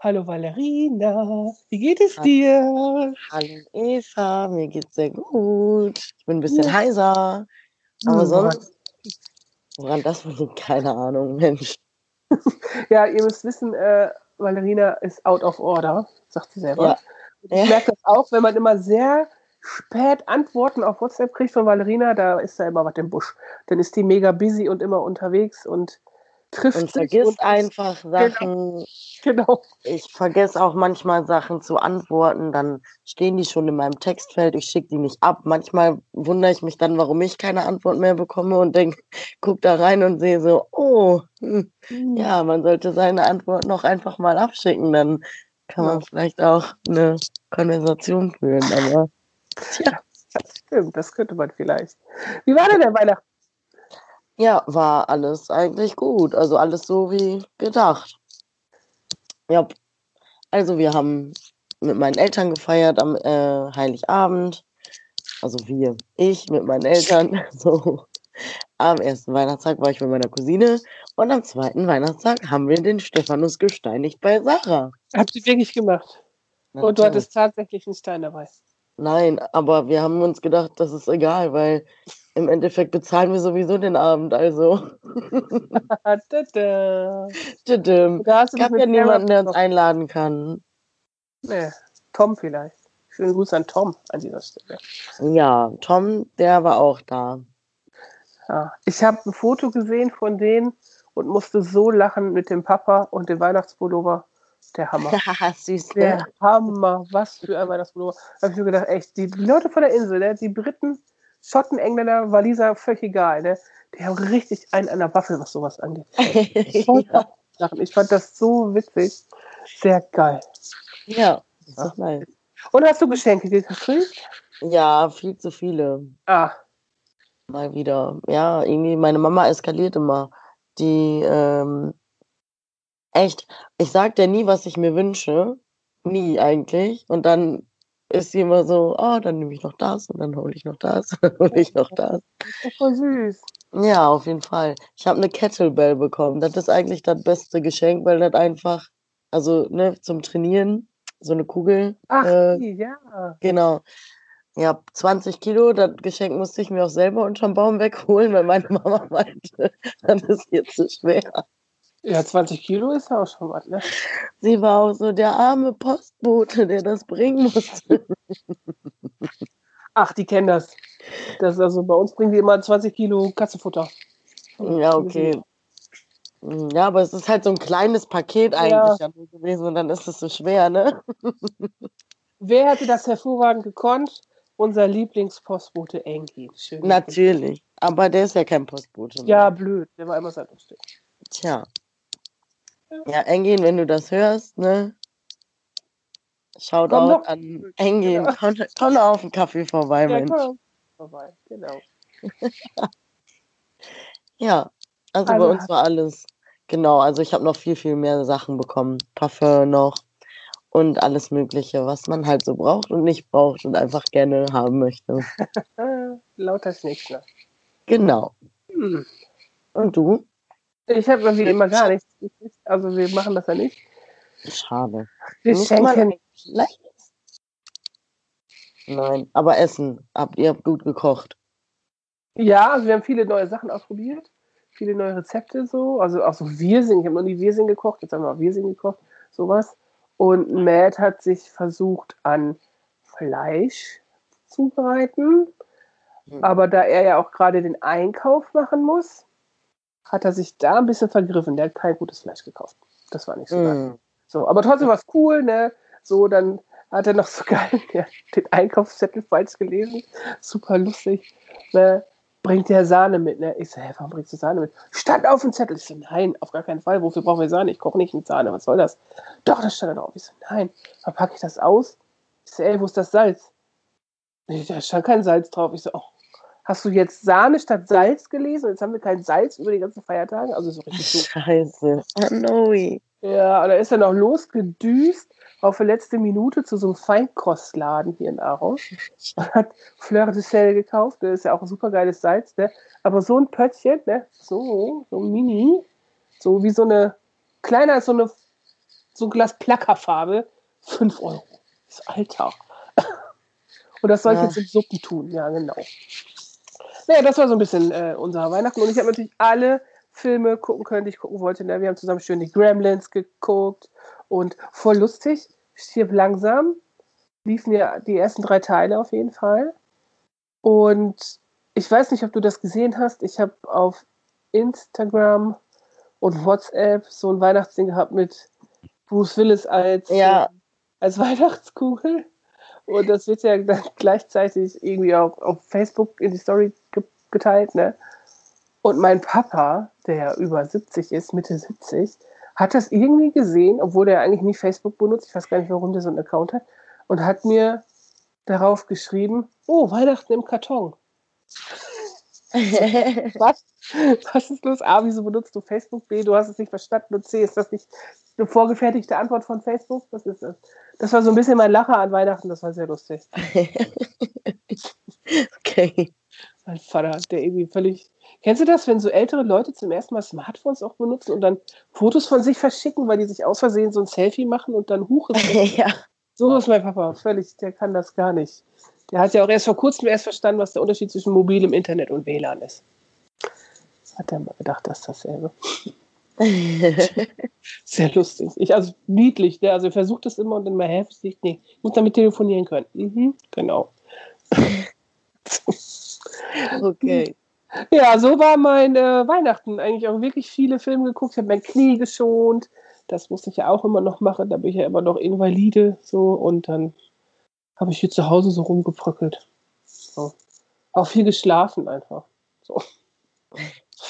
hallo Valerina. Wie geht es dir? Hallo Eva, mir geht's sehr gut. Ich bin ein bisschen Ja. heiser. Aber Hm, sonst, woran das liegt, keine Ahnung, Mensch. Ja, ihr müsst wissen, äh, Valerina ist out of order, sagt sie selber. Ja. Ich merke das auch, wenn man immer sehr spät Antworten auf WhatsApp kriegt von Valerina, da ist da immer was im Busch. Dann ist die mega busy und immer unterwegs und trifft Und vergisst und- einfach Sachen. Genau. Ich vergesse auch manchmal Sachen zu antworten. Dann stehen die schon in meinem Textfeld. Ich schicke die nicht ab. Manchmal wundere ich mich dann, warum ich keine Antwort mehr bekomme und denke, guck da rein und sehe so, oh, hm, ja, man sollte seine Antwort noch einfach mal abschicken. Dann kann man Ja. vielleicht auch eine Konversation führen. Aber Ja, das stimmt, das könnte man vielleicht. Wie war denn der Weihnachten? Ja, war alles eigentlich gut. Also alles so wie gedacht. Ja, also wir haben mit meinen Eltern gefeiert am äh, Heiligabend. Also wir, ich mit meinen Eltern. So. Am ersten Weihnachtstag war ich mit meiner Cousine und am zweiten Weihnachtstag haben wir den Stephanus gesteinigt bei Sarah. Habt ihr wirklich gemacht? Na Und du hattest tatsächlich einen Stein dabei. Nein, aber wir haben uns gedacht, das ist egal, weil im Endeffekt bezahlen wir sowieso den Abend. Also. Da hast du gab dich ja niemanden, der uns einladen kann. Nee, Tom vielleicht. Schönen Gruß an Tom an dieser Stelle. Ja, Tom, der war auch da. Ja. Ich habe ein Foto gesehen von denen und musste so lachen mit dem Papa und dem Weihnachtspullover. Der Hammer. Süß. Der Hammer. Was für ein Weihnachtspullover. Da habe ich mir gedacht, echt, die Leute von der Insel, ne, die Briten, Schotten, Engländer, Waliser, völlig egal. Ne, die haben richtig einen an der Waffel, was sowas angeht. Ich, ja. ich fand das so witzig. Sehr geil. ja, ist doch nice. Und hast du Geschenke gekriegt? Ja, viel zu viele. Ah, Mal wieder. Ja, irgendwie, meine Mama eskaliert immer. Die, ähm, echt, ich sag dir nie, was ich mir wünsche. Nie eigentlich. Und dann ist sie immer so, oh, dann nehme ich noch das und dann hole ich noch das, dann hole ich noch das. das ist voll süß. Ja, auf jeden Fall. Ich habe eine Kettlebell bekommen. Das ist eigentlich das beste Geschenk, weil das einfach, also ne, zum Trainieren, so eine Kugel. Ach, äh, ja. Genau. Ja, 20 Kilo, das Geschenk musste ich mir auch selber unterm Baum wegholen, weil meine Mama meinte, das ist hier zu schwer. Ja, 20 Kilo ist ja auch schon was, ne? Sie war auch so der arme Postbote, der das bringen musste. Ach, die kennen das. das ist also bei uns bringen die immer 20 Kilo Katzenfutter. Ja, okay. Ja, aber es ist halt so ein kleines Paket eigentlich ja. gewesen und dann ist es so schwer, ne? Wer hätte das hervorragend gekonnt? Unser Lieblingspostbote Enki. Schön. Natürlich. Aber der ist ja kein Postbote. Ja, blöd. Der war immer sehr lustig. Tja. Ja, Engin, wenn du das hörst, ne? Schaut Komm doch. an Engin. Ja. Komm, komm doch auf einen Kaffee vorbei, Ja, Mensch. komm. Vorbei. Genau. Ja, also, Also bei uns war alles. Genau, also ich habe noch viel, viel mehr Sachen bekommen. Parfum noch und alles Mögliche, was man halt so braucht und nicht braucht und einfach gerne haben möchte. Lauter Schnickschnack. Genau. Hm. Und du? Ich habe irgendwie immer gar nichts. Also wir machen das ja nicht. Schade. Wir schenken. kleines? Nein, aber Essen. Habt ihr habt gut gekocht. Ja, also wir haben viele neue Sachen ausprobiert. Viele neue Rezepte so. Also auch so Wirsing. Ich habe noch nie Wirsing gekocht. Jetzt haben wir auch Wirsing gekocht. Sowas. Und Matt hat sich versucht an Fleisch zubereiten. Hm. Aber da er ja auch gerade den Einkauf machen muss, hat er sich da ein bisschen vergriffen. Der hat kein gutes Fleisch gekauft. Das war nicht so geil. Mm. So, aber trotzdem war es cool, ne? So, dann hat er noch so geil ja, den Einkaufszettel falsch gelesen. Super lustig. Ne? Bringt der Sahne mit, ne? Ich so, hä, warum bringst du Sahne mit? Stand auf dem Zettel. Ich so, nein, auf gar keinen Fall. Wofür brauchen wir Sahne? Ich koche nicht mit Sahne. Was soll das? Doch, das stand da drauf. Ich so, nein. Dann packe ich das aus. Ich so, ey, wo ist das Salz? Da stand kein Salz drauf. Ich so, oh, hast du jetzt Sahne statt Salz gelesen? Jetzt haben wir kein Salz über die ganzen Feiertage. Also so richtig so. Scheiße. Oh no. Ja, und da ist er noch losgedüst auf die letzte Minute zu so einem Feinkostladen hier in Aarau. Und hat Fleur de Sel gekauft. Das ist ja auch ein super geiles Salz, ne? Aber so ein Pöttchen, ne? So, so mini. So wie so eine, kleiner als so eine, so ein Glas Plackerfarbe. 5 Euro. Das Alter. Und das soll ich Ja. jetzt in Suppen tun. Ja, genau. Naja, das war so ein bisschen äh, unser Weihnachten. Und ich habe natürlich alle Filme gucken können, die ich gucken wollte. Ne? Wir haben zusammen schön die Gremlins geguckt und voll lustig. Stirb langsam. Liefen ja die ersten drei Teile auf jeden Fall. Und ich weiß nicht, ob du das gesehen hast. Ich habe auf Instagram und WhatsApp so ein Weihnachtsding gehabt mit Bruce Willis als, Ja. äh, als Weihnachtskugel. Und das wird ja dann gleichzeitig irgendwie auch auf Facebook in die Story geteilt. Ne? Und mein Papa, der ja über 70 ist, Mitte 70, hat das irgendwie gesehen, obwohl der eigentlich nie Facebook benutzt. Ich weiß gar nicht, warum der so einen Account hat. Und hat mir darauf geschrieben, oh, Weihnachten im Karton. Was? Was ist los? A, wieso benutzt du Facebook? B, du hast es nicht verstanden. Und C, ist das nicht eine vorgefertigte Antwort von Facebook? Was ist das? Das war so ein bisschen mein Lacher an Weihnachten, das war sehr lustig. okay. Mein Vater, der irgendwie völlig. Kennst du das, wenn so ältere Leute zum ersten Mal Smartphones auch benutzen und dann Fotos von sich verschicken, weil die sich aus Versehen so ein Selfie machen und dann huch ist ja. So ist mein Papa, völlig, der kann das gar nicht. Der hat ja auch erst vor kurzem erst verstanden, was der Unterschied zwischen mobilem Internet und WLAN ist. Das hat er mal gedacht, dass dasselbe. Sehr lustig. Ich, also niedlich, ne? Also er versucht das immer und dann mal heftig. Nee, ich muss damit telefonieren können. Mhm, genau. okay. Ja, so war mein äh, Weihnachten. Eigentlich auch wirklich viele Filme geguckt. Ich habe mein Knie geschont. Das musste ich ja auch immer noch machen. Da bin ich ja immer noch invalide. So. Und dann habe ich hier zu Hause so rumgebröckelt. So. Auch viel geschlafen einfach. So.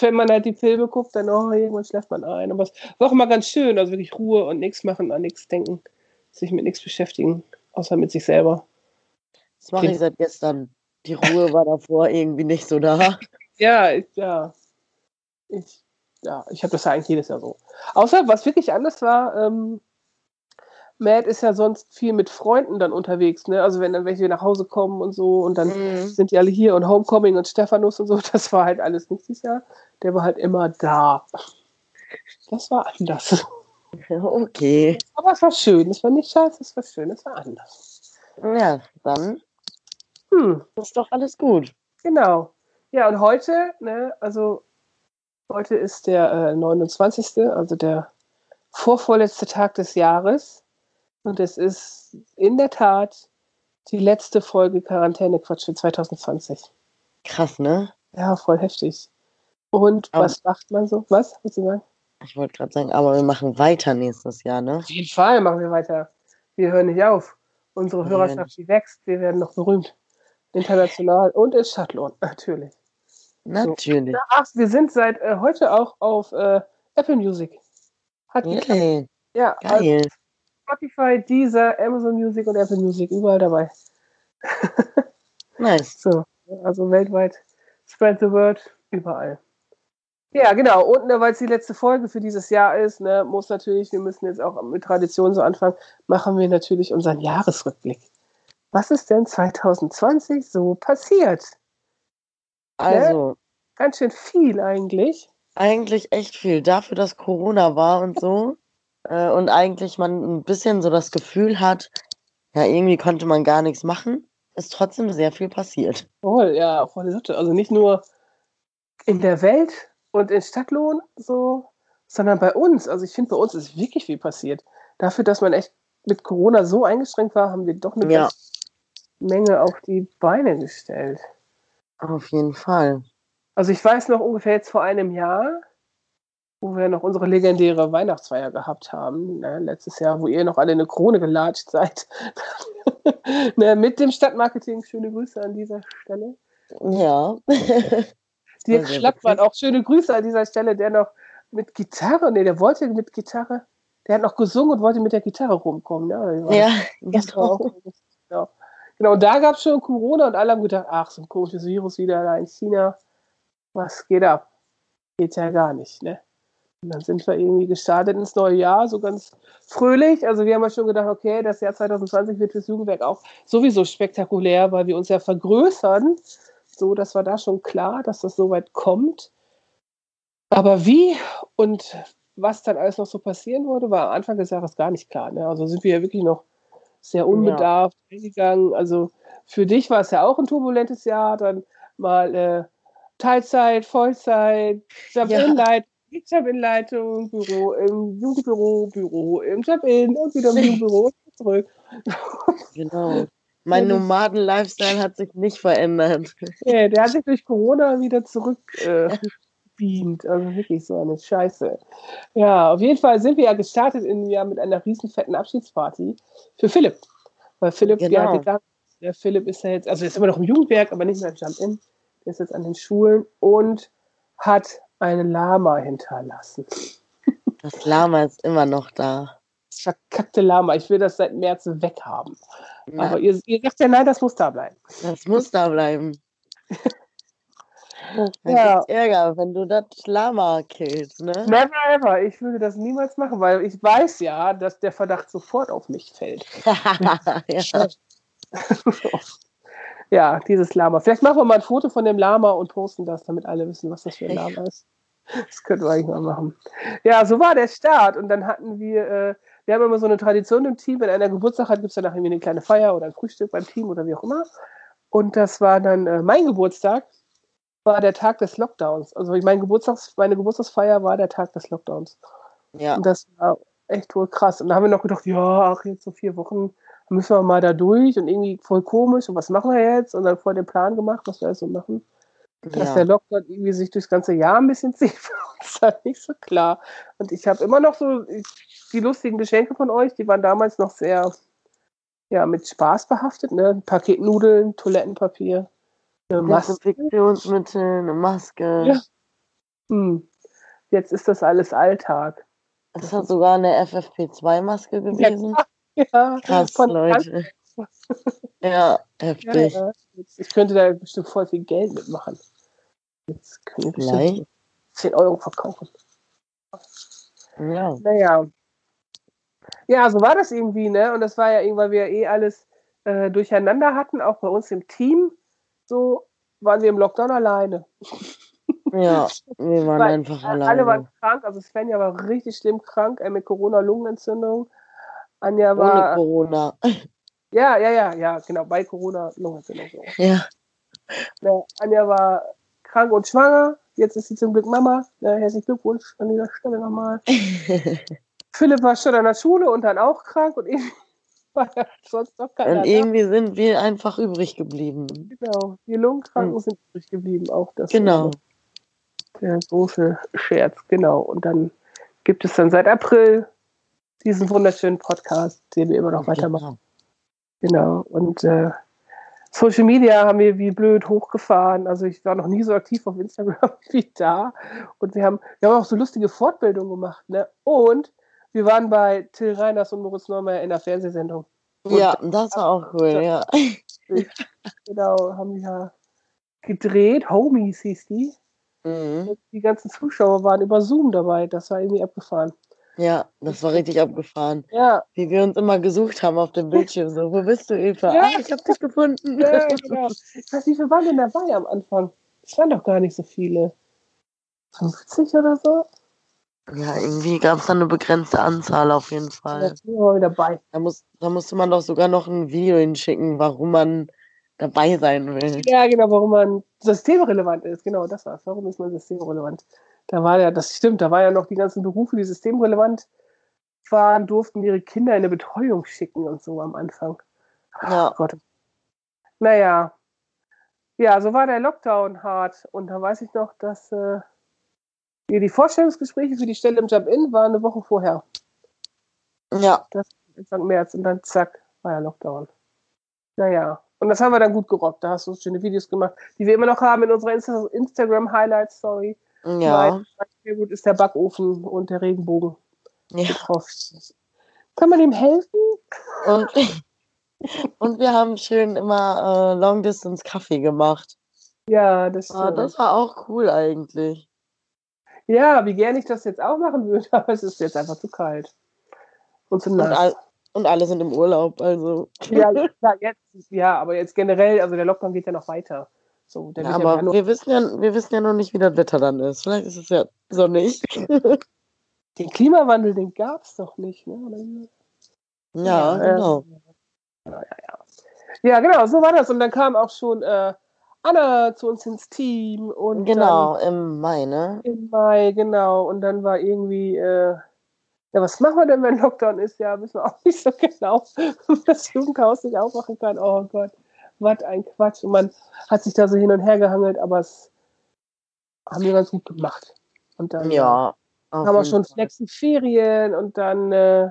Wenn man halt die Filme guckt, dann oh, irgendwann schläft man ein. Aber es war auch immer ganz schön. Also wirklich Ruhe und nichts machen, an nichts denken, sich mit nichts beschäftigen, außer mit sich selber. Das mache ich seit gestern. Die Ruhe war davor irgendwie nicht so da. Ja, ich, ja. Ich, ja, ich habe das ja eigentlich jedes Jahr so. Außer, was wirklich anders war, ähm, Matt ist ja sonst viel mit Freunden dann unterwegs, ne? Also wenn dann welche nach Hause kommen und so und dann Mhm. sind die alle hier und Homecoming und Stephanus und so, das war halt alles nicht dieses Jahr. Der war halt immer da. Das war anders. Okay. Aber es war schön. Es war nicht scheiße, es war schön, es war anders. Ja, dann Hm. ist doch alles gut. Genau. Ja, und heute, ne, also heute ist der äh, 29., also der vorvorletzte Tag des Jahres. Und es ist in der Tat die letzte Folge Quarantäne-Quatsch für 2020. Krass, ne? Ja, voll heftig. Und Aber- was macht man so? Was? Was Sie sagen? Ich wollte gerade sagen, aber wir machen weiter nächstes Jahr, ne? Auf jeden Fall machen wir weiter. Wir hören nicht auf. Unsere Hörerschaft, die wächst. Wir werden noch berühmt. International und in Stadtlohn, natürlich. Natürlich. Ach, wir sind seit äh, heute auch auf äh, Apple Music. Hat. Yay, Ja, also geil. Spotify, Deezer, Amazon Music und Apple Music, überall dabei. Nice. So, also weltweit. Spread the word, überall. Ja, genau. Und ne, weil es die letzte Folge für dieses Jahr ist, ne, muss natürlich, wir müssen jetzt auch mit Tradition so anfangen, machen wir natürlich unseren Jahresrückblick. Was ist denn 2020 so passiert? Also, Ganz schön viel eigentlich. eigentlich echt viel. Dafür, dass Corona war und so. Äh, und eigentlich man ein bisschen so das Gefühl hat, ja, irgendwie konnte man gar nichts machen, ist trotzdem sehr viel passiert. Voll, ja, voll Sache. Also nicht nur in der Welt und in Stadtlohn so, sondern bei uns. Also ich finde, bei uns ist wirklich viel passiert. Dafür, dass man echt mit Corona so eingeschränkt war, haben wir doch eine Ja. ganze Menge auf die Beine gestellt. Auf jeden Fall. Also ich weiß noch ungefähr jetzt vor einem Jahr, wo wir noch unsere legendäre Weihnachtsfeier gehabt haben, ne, letztes Jahr, wo ihr noch alle eine Krone gelatscht seid. ne, mit dem Stadtmarketing. Schöne Grüße an dieser Stelle. Ja. Dirk Schlappmann, auch schöne Grüße an dieser Stelle, der noch mit Gitarre, nee, der wollte mit Gitarre, der hat noch gesungen und wollte mit der Gitarre rumkommen. War ja, auch, genau. Genau. Da gab es schon Corona und alle haben gedacht, ach, so ein komisches Virus wieder da in China. Was geht ab? Geht ja gar nicht, ne? Und dann sind wir irgendwie gestartet ins neue Jahr, so ganz fröhlich. Also wir haben ja schon gedacht, okay, das Jahr 2020 wird fürs Jugendwerk auch sowieso spektakulär, weil wir uns ja vergrößern. So, das war da schon klar, dass das so weit kommt. Aber wie und was dann alles noch so passieren würde, war am Anfang des Jahres gar nicht klar. Ne? Also sind wir ja wirklich noch sehr unbedarft ja. eingegangen. Also für dich war es ja auch ein turbulentes Jahr, dann mal äh, Teilzeit, Vollzeit, Jump-In-Leitung, ja. Jump-In-Leitung, Büro, im Jugendbüro, Büro, im Jump-In und wieder im Jugendbüro zurück. Genau. Mein Nomaden-Lifestyle hat sich nicht verändert. Ja, der hat sich durch Corona wieder zurück äh, beamt. Also wirklich so eine Scheiße. Ja, auf jeden Fall sind wir ja gestartet in Jahr mit einer riesen fetten Abschiedsparty für Philipp. Weil Philipp, genau. ja, der, der Philipp ist ja jetzt, also ist immer noch im Jugendwerk, aber nicht mehr im Jump-In. Der ist jetzt an den Schulen und hat einen Lama hinterlassen. Das Lama ist immer noch da. Das verkackte Lama. Ich will das seit März weghaben. Ja. Aber ihr, ihr sagt ja, nein, das muss da bleiben. Das muss da bleiben. Dann ja. Ärger, wenn du das Lama killst, ne? Never ever. Ich würde das niemals machen, weil ich weiß ja, dass der Verdacht sofort auf mich fällt. ja. ja, dieses Lama. Vielleicht machen wir mal ein Foto von dem Lama und posten das, damit alle wissen, was das für ein Lama ist. Das könnten wir eigentlich mal machen. Ja, so war der Start. Und dann hatten wir, äh, wir haben immer so eine Tradition im Team, wenn einer Geburtstag hat, gibt es danach irgendwie eine kleine Feier oder ein Frühstück beim Team oder wie auch immer. Und das war dann äh, mein Geburtstag war der Tag des Lockdowns. Also mein Geburtstags, meine Geburtstagsfeier war der Tag des Lockdowns. Ja. Und das war echt wohl krass. Und da haben wir noch gedacht, ja, ach, jetzt so vier Wochen müssen wir mal da durch und irgendwie voll komisch und was machen wir jetzt? Und dann vor den Plan gemacht, was wir alles so machen. Ja. Dass der Lockdown irgendwie sich durchs ganze Jahr ein bisschen zieht, ist halt nicht so klar. Und ich habe immer noch so die lustigen Geschenke von euch, die waren damals noch sehr ja, mit Spaß behaftet, ne? Ein Paket Nudeln, Toilettenpapier. Desinfektionsmittel, eine Maske. Ja. Hm. Jetzt ist das alles Alltag. Es hat sogar eine FFP2-Maske gewesen. Ja, ja. Krass, Von Leute. ja, heftig. Ja, ich könnte da bestimmt voll viel Geld mitmachen. Jetzt können wir bestimmt 10 Euro verkaufen. Ja. Naja. Ja, so war das irgendwie, ne? Und das war ja irgendwann, wir eh alles äh, durcheinander hatten, auch bei uns im Team so waren wir im Lockdown alleine. Ja, wir waren Weil einfach alle alleine. Alle waren krank, also Svenja war richtig schlimm krank äh, mit Corona-Lungenentzündung. Anja war. Ohne Corona. Ja, ja, ja, ja, genau, bei Corona-Lungenentzündung. So. Ja. ja. Anja war krank und schwanger. Jetzt ist sie zum Glück Mama. Ja, herzlichen Glückwunsch an dieser Stelle nochmal. Philipp war schon an der Schule und dann auch krank und ich sonst noch keiner. Und irgendwie sind wir einfach übrig geblieben. Genau, die Lungenkranken hm. sind übrig geblieben, auch das. Genau. Der große Scherz, genau. Und dann gibt es dann seit April diesen wunderschönen Podcast, den wir immer noch weitermachen. Genau. Und äh, Social Media haben wir wie blöd hochgefahren. Also ich war noch nie so aktiv auf Instagram wie da. Und wir haben, wir haben auch so lustige Fortbildungen gemacht. Ne? Und wir waren bei Till Reiners und Moritz Neumeier in der Fernsehsendung. Und ja, das war auch cool, ja. genau, haben die ja gedreht. Homies hieß die. Mhm. Die ganzen Zuschauer waren über Zoom dabei. Das war irgendwie abgefahren. Ja, das war richtig abgefahren. Ja. Wie wir uns immer gesucht haben auf dem Bildschirm. So, wo bist du, Eva? Ja. Ah, ich hab dich gefunden. Ja, genau. Ich weiß nicht, wie waren denn dabei am Anfang? Es waren doch gar nicht so viele. 50 oder so? Ja, irgendwie gab es dann eine begrenzte Anzahl auf jeden Fall. Ja, wieder bei. Da, muss, da musste man doch sogar noch ein Video hinschicken, warum man dabei sein will. Ja, genau, warum man systemrelevant ist. Genau, das war's. Warum ist man systemrelevant? Da war ja, das stimmt, da war ja noch die ganzen Berufe, die systemrelevant waren, durften ihre Kinder in eine Betreuung schicken und so am Anfang. Ja. Oh Gott. Naja. Ja, so war der Lockdown hart. Und da weiß ich noch, dass. Äh, die Vorstellungsgespräche für die Stelle im Jump-In waren eine Woche vorher. Ja. Das Anfang März und dann zack, war ja Lockdown. Naja. Und das haben wir dann gut gerockt. Da hast du schöne Videos gemacht, die wir immer noch haben in unserer Insta Instagram-Highlight-Story. Ja. Sehr gut ist der Backofen und der Regenbogen. Ja. Kann man ihm helfen? Und Und wir haben schön immer äh, Long Distance Kaffee gemacht. Ja, das Ah, das war auch cool eigentlich. Ja, wie gerne ich das jetzt auch machen würde, aber es ist jetzt einfach zu kalt. Und zu Und, nass. all, und alle sind im Urlaub, also. Ja, ja, jetzt, ja, aber jetzt generell, also der Lockdown geht ja noch weiter. So, Ja, ja aber Januar- wir wissen ja, wir wissen ja noch nicht, wie das Wetter dann ist. Vielleicht ist es ja sonnig. den Klimawandel, den gab es doch nicht. Ne? Ja, Ja, genau. Ja, genau, so war das. Und dann kam auch schon äh, Anna zu uns ins Team und Genau, im Mai, ne? im Mai, genau. Und dann war irgendwie, äh, ja, was machen wir denn, wenn Lockdown ist? Ja, wissen wir auch nicht so genau, das Jugendhaus nicht aufmachen kann. Oh Gott, was ein Quatsch. Und man hat sich da so hin und her gehangelt, aber es haben wir ganz gut gemacht. Und dann Ja. haben wir schon nächsten Ferien und dann, äh,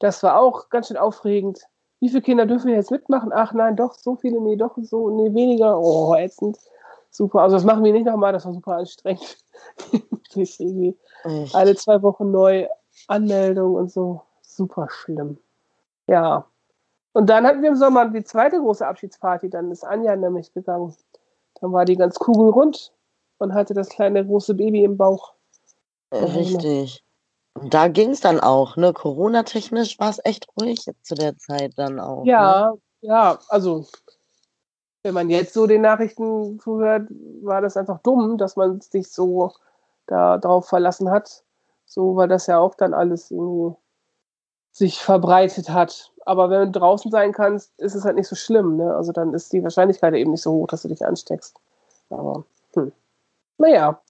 das war auch ganz schön aufregend. Wie viele Kinder dürfen wir jetzt mitmachen? Ach nein, doch, so viele, nee, doch, so, nee, weniger. Oh, ätzend. Super. Also das machen wir nicht nochmal, das war super anstrengend. Alle zwei Wochen neu Anmeldung und so. Super schlimm. Ja. Und dann hatten wir im Sommer die zweite große Abschiedsparty. Dann ist Anja nämlich gegangen. Dann war die ganz kugelrund und hatte das kleine große Baby im Bauch. Richtig. Und da ging es dann auch, ne? Corona-technisch war es echt ruhig zu der Zeit dann auch. Ne? Ja, ja, also wenn man jetzt so den Nachrichten zuhört, war das einfach dumm, dass man sich so da drauf verlassen hat. So, weil das ja auch dann alles irgendwie sich verbreitet hat. Aber wenn du draußen sein kannst, ist es halt nicht so schlimm. Ne? Also dann ist die Wahrscheinlichkeit eben nicht so hoch, dass du dich ansteckst. Aber, hm. Naja.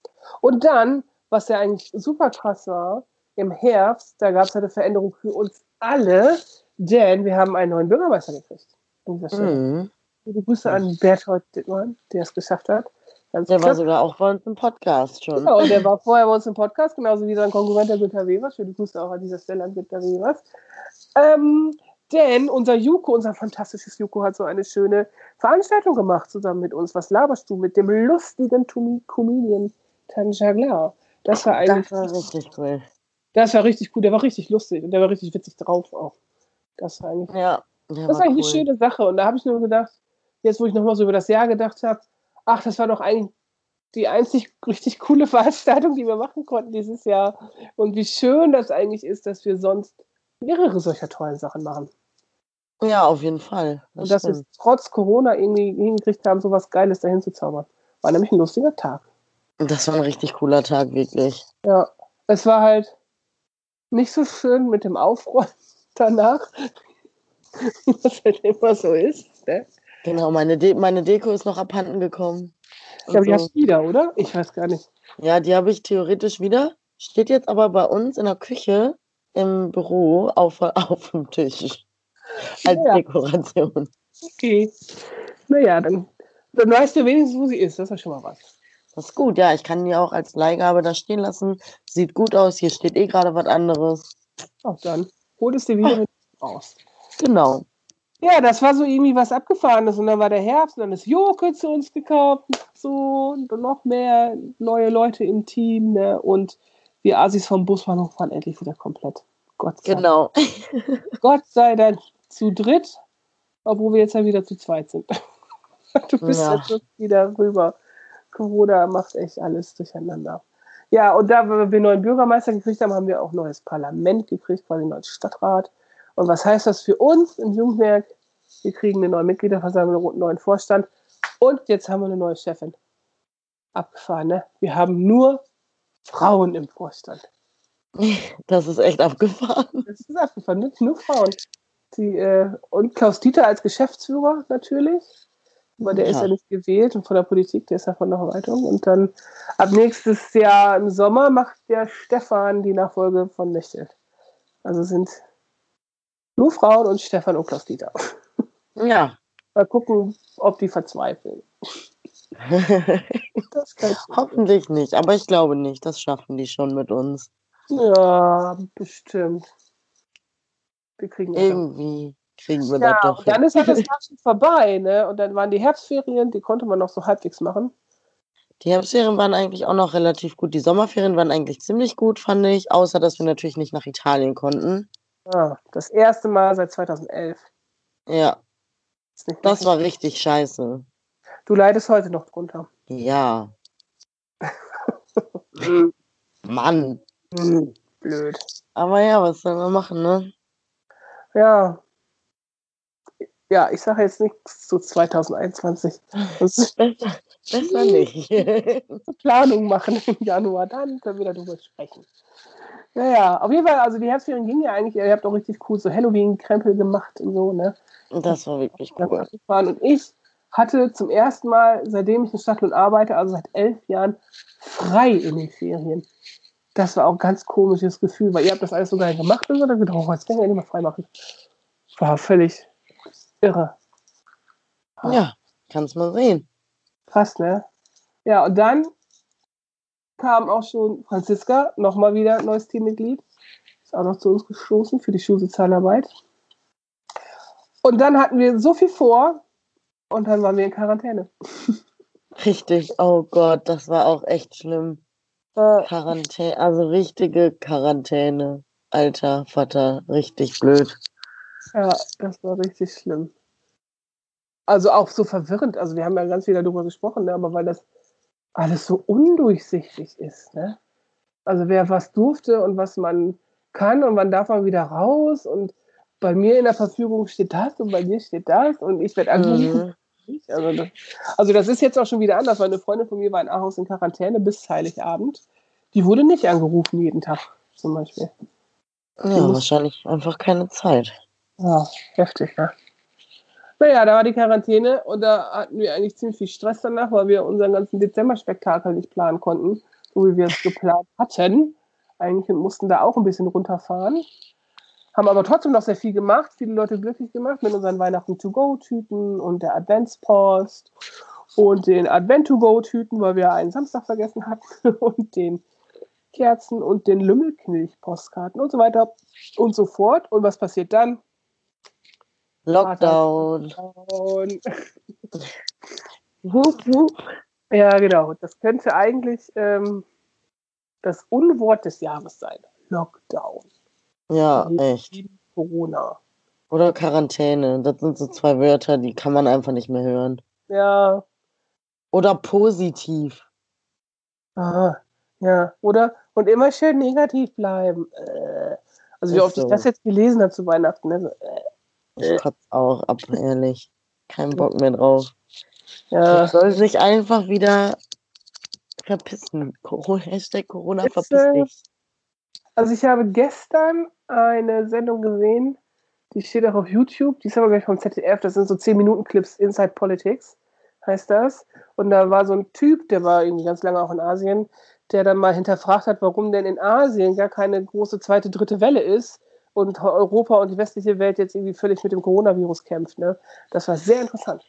Und dann, was ja eigentlich super krass war, im Herbst, da gab es eine Veränderung für uns alle, denn wir haben einen neuen Bürgermeister gekriegt. Mhm. Liebe Grüße an Berthold Dittmann, der es geschafft hat. Ganz Der war knapp. sogar auch bei uns im Podcast schon. Genau, und der war vorher bei uns im Podcast, genauso wie sein Konkurrent der Günther Wevers. Schöne Grüße auch an dieser Stelle an Günther Wevers. Ähm, denn unser Juko, unser fantastisches Juko, hat so eine schöne Veranstaltung gemacht zusammen mit uns. Was laberst du mit dem lustigen Tumi- Comedian Tanjagla? Das war eigentlich, Das war richtig cool. Das war richtig cool. Der war richtig lustig und der war richtig witzig drauf auch. Das war eigentlich Ja, das war eigentlich cool. eine schöne Sache. Und da habe ich nur gedacht, jetzt wo ich nochmal so über das Jahr gedacht habe, ach, das war doch eigentlich die einzig richtig coole Veranstaltung, die wir machen konnten dieses Jahr. Und wie schön das eigentlich ist, dass wir sonst mehrere solcher tollen Sachen machen. Ja, auf jeden Fall. Das Und dass wir es stimmt. trotz Corona irgendwie hingekriegt haben, so was Geiles dahin zu zaubern. War nämlich ein lustiger Tag. Das war ein richtig cooler Tag, wirklich. Ja, es war halt nicht so schön mit dem Aufräumen danach, wie das halt immer so ist. Ne? Genau, meine, De meine Deko ist noch abhanden gekommen. Ich glaube, die so. hast du wieder, oder? Ich weiß gar nicht. Ja, die habe ich theoretisch wieder. Steht jetzt aber bei uns in der Küche im Büro auf, auf dem Tisch. Als Ja. Dekoration. Okay. Naja, dann, dann weißt du wenigstens, wo sie ist. Das ist ja schon mal was. Das ist gut, ja. Ich kann die auch als Leihgabe da stehen lassen. Sieht gut aus. Hier steht eh gerade was anderes. Auch dann. Hol es dir wieder mit raus. Genau. Ja, das war so irgendwie was Abgefahrenes. Und dann war der Herbst und dann ist Joke zu uns gekauft. So, und noch mehr neue Leute im Team. Ne? Und wir Asis vom Busbahnhof waren endlich wieder komplett. Gott sei, Genau. Gott sei Dank zu dritt, obwohl wir jetzt ja wieder zu zweit sind. Du bist Ja. jetzt wieder rüber. Corona macht echt alles durcheinander. Ja, und da wir einen neuen Bürgermeister gekriegt haben, haben wir auch neues Parlament gekriegt, quasi einen neuen Stadtrat. Und was heißt das für uns im Jugendwerk? Wir kriegen eine neue Mitgliederversammlung und einen neuen Vorstand. Und jetzt haben wir eine neue Chefin. Abgefahren, ne? Wir haben nur Frauen im Vorstand. Das ist echt abgefahren. Das ist abgefahren, nur Frauen. Die, äh, und Klaus Dieter als Geschäftsführer natürlich. Aber der ist Ja. ja nicht gewählt und von der Politik, der ist ja von der Verwaltung. Und dann ab nächstes Jahr im Sommer macht der Stefan die Nachfolge von Mechthild. Also sind nur Frauen und Stefan und Klaus Dieter. Ja. Mal gucken, ob die verzweifeln. Hoffentlich nicht, aber ich glaube nicht. Das schaffen die schon mit uns. Ja, bestimmt. Wir kriegen. Irgendwie kriegen wir Ja, das doch dann ist halt das Jahr schon vorbei, ne? Und dann waren die Herbstferien, die konnte man noch so halbwegs machen. Die Herbstferien waren eigentlich auch noch relativ gut. Die Sommerferien waren eigentlich ziemlich gut, fand ich. Außer, dass wir natürlich nicht nach Italien konnten. Ja, das erste Mal seit 2011. Ja, Das lustig. war richtig scheiße. Du leidest heute noch drunter. Ja. Mann. Hm, Blöd. Aber ja, was soll man machen, ne? Ja. Ja, ich sage jetzt nichts zu 2021. Das ist Besser, besser nicht. Planung machen im Januar, dann können wir darüber sprechen. Naja, auf jeden Fall, also die Herbstferien gingen ja eigentlich, ihr habt auch richtig cool so Halloween-Krempel gemacht und so, ne? Das war wirklich cool. Und ich hatte zum ersten Mal, seitdem ich in Stadtlohn arbeite, also seit elf Jahren, frei in den Ferien. Das war auch ein ganz komisches Gefühl, weil ihr habt das alles so geil gemacht und so, dann gedacht, oh, jetzt kann ich ja nicht mehr frei machen. War völlig irre. Ja, kannst mal sehen. Krass, ne? Ja, und dann kam auch schon Franziska, nochmal wieder neues Teammitglied. Ist auch noch zu uns gestoßen für die Schulsozialarbeit. Und dann hatten wir so viel vor und dann waren wir in Quarantäne. Richtig. Oh Gott, das war auch echt schlimm. Quarantäne, also richtige Quarantäne. Alter Vater, richtig blöd. Ja, das war richtig schlimm. Also auch so verwirrend. Also wir haben ja ganz viel darüber gesprochen, ne? aber weil das alles so undurchsichtig ist. Ne? Also wer was durfte und was man kann und wann darf man wieder raus und bei mir in der Verfügung steht das und bei dir steht das und ich werde angerufen. Mhm. Also, das, also das ist jetzt auch schon wieder anders, weil eine Freundin von mir war in Aarhus in Quarantäne bis Heiligabend. Die wurde nicht angerufen jeden Tag zum Beispiel. Ja, wahrscheinlich einfach keine Zeit. Ja, heftig, ne? Naja, da war die Quarantäne und da hatten wir eigentlich ziemlich viel Stress danach, weil wir unseren ganzen Dezember-Spektakel nicht planen konnten, so wie wir es geplant hatten. Eigentlich mussten da auch ein bisschen runterfahren. Haben aber trotzdem noch sehr viel gemacht, viele Leute glücklich gemacht mit unseren Weihnachten-to-go-Tüten und der Adventspost und den Advent-to-go-Tüten, weil wir einen Samstag vergessen hatten und den Kerzen und den Lümmelknilch-Postkarten und so weiter und so fort. Und was passiert dann? Lockdown. Und Wup, wup. Ja, genau. Das könnte eigentlich ähm, das Unwort des Jahres sein. Lockdown. Ja, echt. Neben Corona. Oder Quarantäne. Das sind so zwei Wörter, die kann man einfach nicht mehr hören. Ja, Oder positiv. aha, ja. Oder? Und immer schön negativ bleiben. Äh. Also wie oft ich so. das jetzt gelesen habe zu Weihnachten. Ne? So, äh, Ich kotze auch ab, ehrlich. Kein Bock mehr drauf. ja. Soll sich einfach wieder verpissen. Hashtag Corona verpiss dich. Also ich habe gestern eine Sendung gesehen, die steht auch auf YouTube, die ist aber gleich vom ZDF, das sind so 10 Minuten Clips Inside Politics, heißt das. Und da war so ein Typ, der war irgendwie ganz lange auch in Asien, der dann mal hinterfragt hat, warum denn in Asien gar keine große zweite, dritte Welle ist und Europa und die westliche Welt jetzt irgendwie völlig mit dem Coronavirus kämpft. Ne? Das war sehr interessant.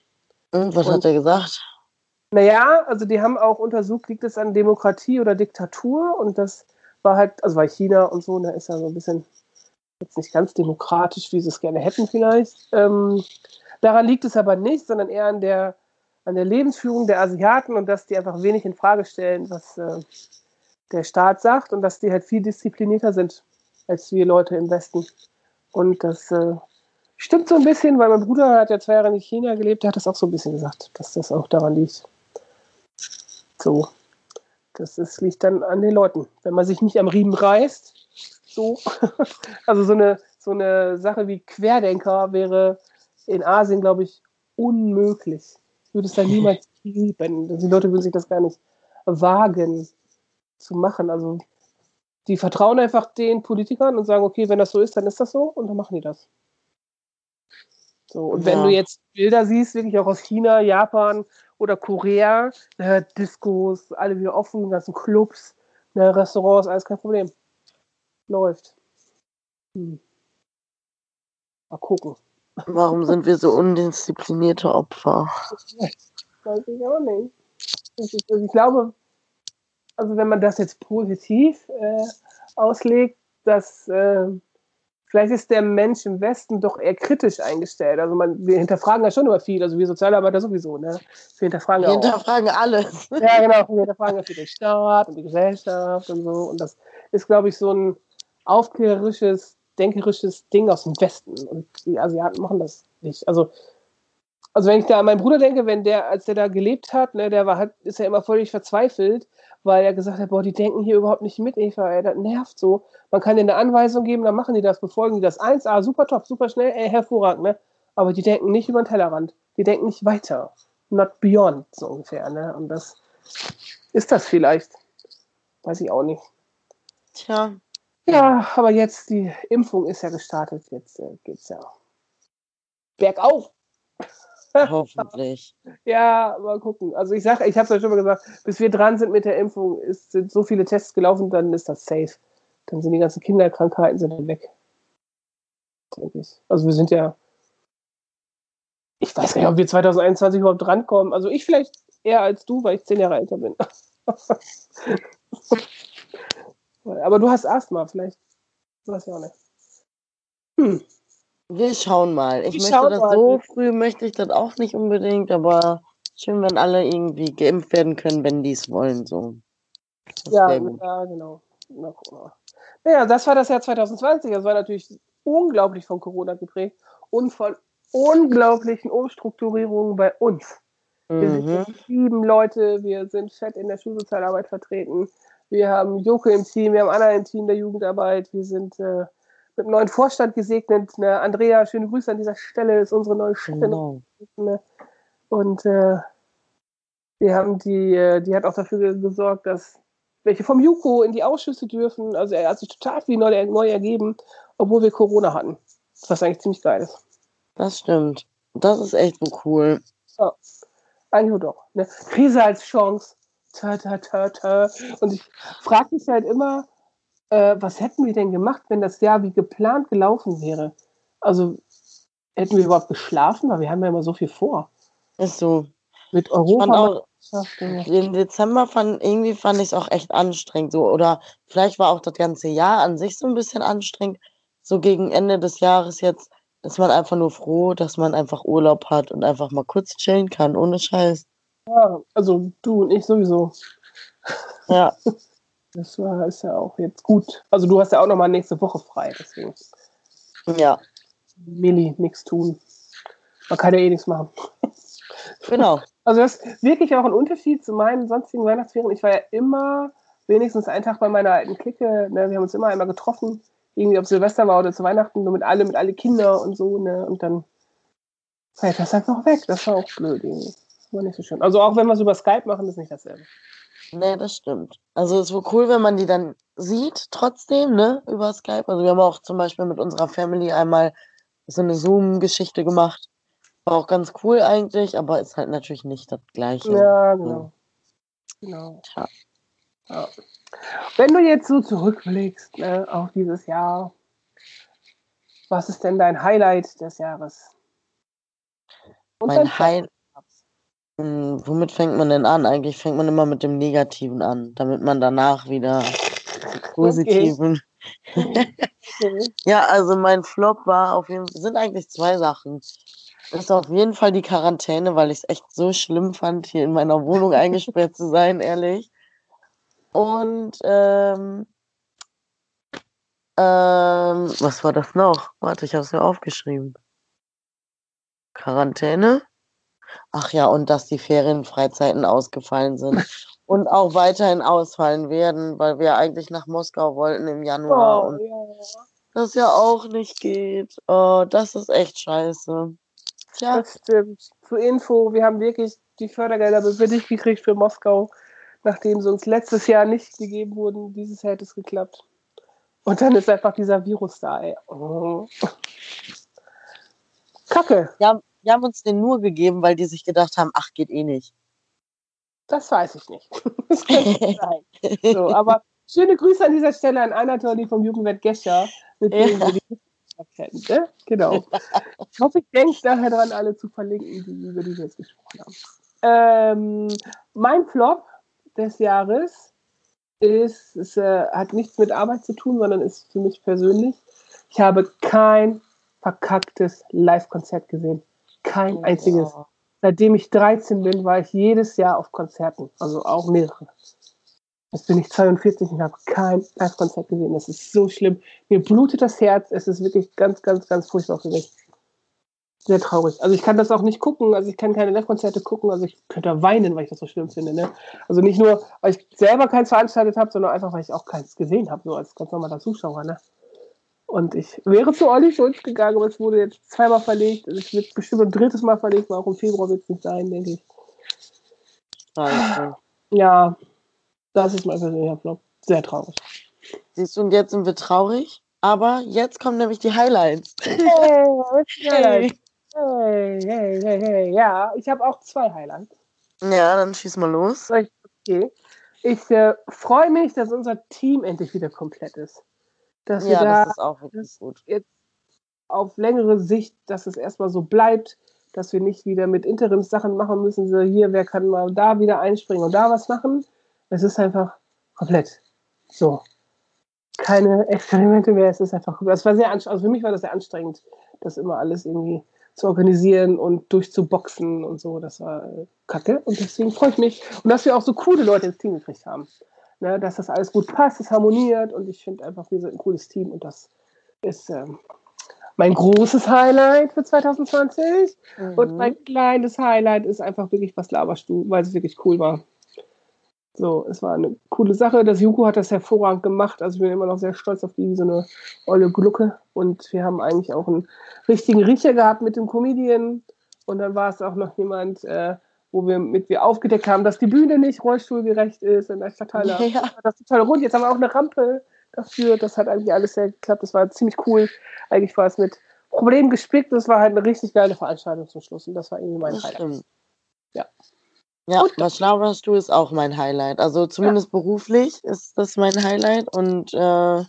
Und was und- hat er gesagt? Naja, also die haben auch untersucht, liegt es an Demokratie oder Diktatur? Und das war halt, also bei China und so, da ist ja so ein bisschen jetzt nicht ganz demokratisch, wie sie es gerne hätten vielleicht. Ähm, daran liegt es aber nicht, sondern eher an der, an der Lebensführung der Asiaten und dass die einfach wenig in Frage stellen, was äh, der Staat sagt und dass die halt viel disziplinierter sind als wir Leute im Westen. Und das äh, stimmt so ein bisschen, weil mein Bruder hat ja zwei Jahre in China gelebt, der hat das auch so ein bisschen gesagt, dass das auch daran liegt. So. Das ist, liegt dann an den Leuten. Wenn man sich nicht am Riemen reißt, so. Also so eine, so eine Sache wie Querdenker wäre in Asien, glaube ich, unmöglich. Würde es da niemals geben. Die Leute würden sich das gar nicht wagen zu machen. Also die vertrauen einfach den Politikern und sagen, okay, wenn das so ist, dann ist das so und dann machen die das. So, und wenn Ja. du jetzt Bilder siehst, wirklich auch aus China, Japan oder Korea, ne, Diskos, alle wieder offen, ganzen Clubs, ne, Restaurants, alles kein Problem. Läuft. Hm. Mal gucken. Warum sind wir so undisziplinierte Opfer? Weiß ich auch nicht. Also ich glaube, also wenn man das jetzt positiv äh, auslegt, dass äh, vielleicht ist der Mensch im Westen doch eher kritisch eingestellt. Also man, wir hinterfragen ja schon immer viel, also wir Sozialarbeiter sowieso, ne? Wir hinterfragen Wir ja auch. hinterfragen alles. Ja, genau. Wir hinterfragen ja viel den Staat und die Gesellschaft und so. Und das ist, glaube ich, so ein aufklärerisches, denkerisches Ding aus dem Westen. Und die Asiaten machen das nicht. Also Also wenn ich da an meinen Bruder denke, wenn der, als der da gelebt hat, ne, der war, hat, ist ja immer völlig verzweifelt, weil er gesagt hat, boah, die denken hier überhaupt nicht mit, Eva, ey, das nervt so. Man kann denen eine Anweisung geben, dann machen die das, befolgen die das. 1A, super top, super schnell, ey, hervorragend, ne? Aber die denken nicht über den Tellerrand. Die denken nicht weiter. Not beyond, so ungefähr, ne? Und das ist das vielleicht. Weiß ich auch nicht. Tja. Ja, aber jetzt, die Impfung ist ja gestartet, jetzt äh, geht's ja bergauf. Hoffentlich. Ja, mal gucken. Also ich sage, ich habe es ja schon mal gesagt, bis wir dran sind mit der Impfung, ist, sind so viele Tests gelaufen, dann ist das safe. Dann sind die ganzen Kinderkrankheiten sind weg. Denke ich. Also wir sind ja, ich weiß gar nicht, ob wir 2021 überhaupt drankommen. Also ich vielleicht eher als du, weil ich zehn Jahre älter bin. Aber du hast Asthma, vielleicht. Weiß ich auch nicht. Hm. Wir schauen mal. Ich Wir möchte das mal. so früh möchte ich das auch nicht unbedingt, aber schön, wenn alle irgendwie geimpft werden können, wenn die es wollen. So. Das Ja, ja, genau. Na. Naja, das war das Jahr 2020. Das war natürlich unglaublich von Corona geprägt und von unglaublichen Umstrukturierungen bei uns. Wir sind Mhm. jetzt sieben Leute, wir sind fett in der Schulsozialarbeit vertreten. Wir haben Joko im Team, wir haben Anna im Team der Jugendarbeit, wir sind äh, mit einem neuen Vorstand gesegnet. Ne? Andrea, schöne Grüße an dieser Stelle, ist unsere neue Chefin. Genau. Ne? Und äh, wir haben die, äh, die hat auch dafür ge- gesorgt, dass welche vom Juko in die Ausschüsse dürfen. Also er hat sich total viel neu, neu ergeben, obwohl wir Corona hatten. Was eigentlich ziemlich geil ist. Das stimmt. Das ist echt cool. Eigentlich doch. Ne? Krise als Chance. Ta, ta, ta, ta. Und ich frage mich halt immer, äh, was hätten wir denn gemacht, wenn das Jahr wie geplant gelaufen wäre? Also hätten wir überhaupt geschlafen? Weil wir haben ja immer so viel vor. Ist so. Mit Europa. im Dezember fand, irgendwie fand ich es auch echt anstrengend. So. Oder vielleicht war auch das ganze Jahr an sich so ein bisschen anstrengend. So gegen Ende des Jahres jetzt ist man einfach nur froh, dass man einfach Urlaub hat und einfach mal kurz chillen kann, ohne Scheiß. Ja, also du und ich sowieso. Ja, Das war, ist ja auch jetzt gut. Also du hast ja auch noch mal nächste Woche frei, deswegen. ja, Milli, nichts tun. Man kann ja eh nichts machen. genau. Also das ist wirklich auch ein Unterschied zu meinen sonstigen Weihnachtsferien. Ich war ja immer wenigstens einen Tag bei meiner alten Clique. Ne? Wir haben uns immer einmal getroffen, irgendwie ob Silvester war oder zu Weihnachten, nur mit alle, mit alle Kinder und so. Ne? Und dann fällt das einfach weg. Das war auch blöd irgendwie. Das war nicht so schön. Also auch wenn wir es über Skype machen, ist nicht dasselbe. Nee, das stimmt. Also es war cool, wenn man die dann sieht, trotzdem, ne, über Skype. Also wir haben auch zum Beispiel mit unserer Family einmal so eine Zoom-Geschichte gemacht. War auch ganz cool eigentlich, aber ist halt natürlich nicht das Gleiche. Ja, genau. Genau. Ja. Wenn du jetzt so zurückblickst ne, auf dieses Jahr, was ist denn dein Highlight des Jahres? Und Mein Highlight. Hm, Womit fängt man denn an? Eigentlich fängt man immer mit dem Negativen an, damit man danach wieder Positiven. Okay. Ja, also mein Flop war auf jeden Fall, sind eigentlich zwei Sachen. Ist auf jeden Fall die Quarantäne, weil ich es echt so schlimm fand, hier in meiner Wohnung eingesperrt zu sein, ehrlich. Und ähm, ähm, was war das noch? Warte, ich habe es mir aufgeschrieben. Quarantäne? Ach ja, und dass die Ferienfreizeiten ausgefallen sind und auch weiterhin ausfallen werden, weil wir eigentlich nach Moskau wollten im Januar Oh, und ja. das ja auch nicht geht. Oh, das ist echt scheiße. Tja, Das stimmt. Zur Info, wir haben wirklich die Fördergelder dich gekriegt für Moskau, nachdem sie uns letztes Jahr nicht gegeben wurden. Dieses Jahr hätte es geklappt. Und dann ist einfach dieser Virus da, ey. Oh. Kacke, haben, die haben uns den nur gegeben, weil die sich gedacht haben, ach, geht eh nicht. das weiß ich nicht. Das könnte sein. So, aber schöne Grüße an dieser Stelle an Anatoli vom Jugendwert Gescher, mit dem wir die kennen. Ne? Genau. Ich hoffe, ich denke nachher daran, alle zu verlinken, die, über die wir jetzt gesprochen haben. Ähm, mein Flop des Jahres ist, es äh, hat nichts mit Arbeit zu tun, sondern ist für mich persönlich. Ich habe kein verkacktes Live-Konzert gesehen. Kein einziges. Oh. Seitdem ich 13 bin, war ich jedes Jahr auf Konzerten, also auch mehrere. Jetzt bin ich 42 und habe kein Live-Konzert gesehen. Das ist so schlimm. Mir blutet das Herz. Es ist wirklich ganz, ganz, ganz furchtbar für mich. sehr traurig. Also ich kann das auch nicht gucken, also ich kann keine Live-Konzerte gucken, also ich könnte weinen, weil ich das so schlimm finde. Ne? Also nicht nur, weil ich selber keins veranstaltet habe, sondern einfach, weil ich auch keins gesehen habe, so als ganz normaler Zuschauer. Ne? Und ich wäre zu Olli Schulz gegangen, aber es wurde jetzt zweimal verlegt. Also es wird bestimmt ein drittes Mal verlegt, weil auch im Februar wird es nicht sein, denke ich. Scheiße. Ja, das ist mein persönlicher Flop. Sehr traurig. Siehst du, und jetzt sind wir traurig. Aber jetzt kommen nämlich die Highlights. Hey, hey, hey, hey, hey, hey. Ja, ich habe auch zwei Highlights. Ja, dann schieß mal los. Okay. Ich äh, freue mich, dass unser Team endlich wieder komplett ist. Dass wir Ja, da das ist auch wirklich gut. jetzt auf längere Sicht, dass es erstmal so bleibt, dass wir nicht wieder mit Interimssachen machen müssen, so hier, wer kann mal da wieder einspringen und da was machen. Es ist einfach komplett so. Keine Experimente mehr, es ist einfach. Das war sehr anstrengend, also für mich war das sehr anstrengend, das immer alles irgendwie zu organisieren und durchzuboxen und so. Das war äh, kacke und deswegen freue ich mich. Und dass wir auch so coole Leute ins Team gekriegt haben. Ne, dass das alles gut passt, es harmoniert und ich finde einfach, wir sind ein cooles Team und das ist ähm, mein großes Highlight für 2020. Und Mhm. mein kleines Highlight ist einfach wirklich, was laberst du, weil es wirklich cool war. So, es war eine coole Sache. Das Juko hat das hervorragend gemacht. Also ich bin immer noch sehr stolz auf die, wie so eine olle Glucke. Und wir haben eigentlich auch einen richtigen Riecher gehabt mit dem Comedian. Und dann war es auch noch jemand, äh, wo wir mit wir aufgedeckt haben, dass die Bühne nicht rollstuhlgerecht ist in der Stadtteil. Ja. Das ist total rund. Jetzt haben wir auch eine Rampe dafür. Das hat eigentlich alles sehr geklappt. Das war ziemlich cool. Eigentlich war es mit Problemen gespickt. Das war halt eine richtig geile Veranstaltung zum Schluss. Und das war irgendwie mein Das Highlight. stimmt. Ja. Ja, Und- was laberst du ist auch mein Highlight. Also zumindest beruflich ist das mein Highlight und äh,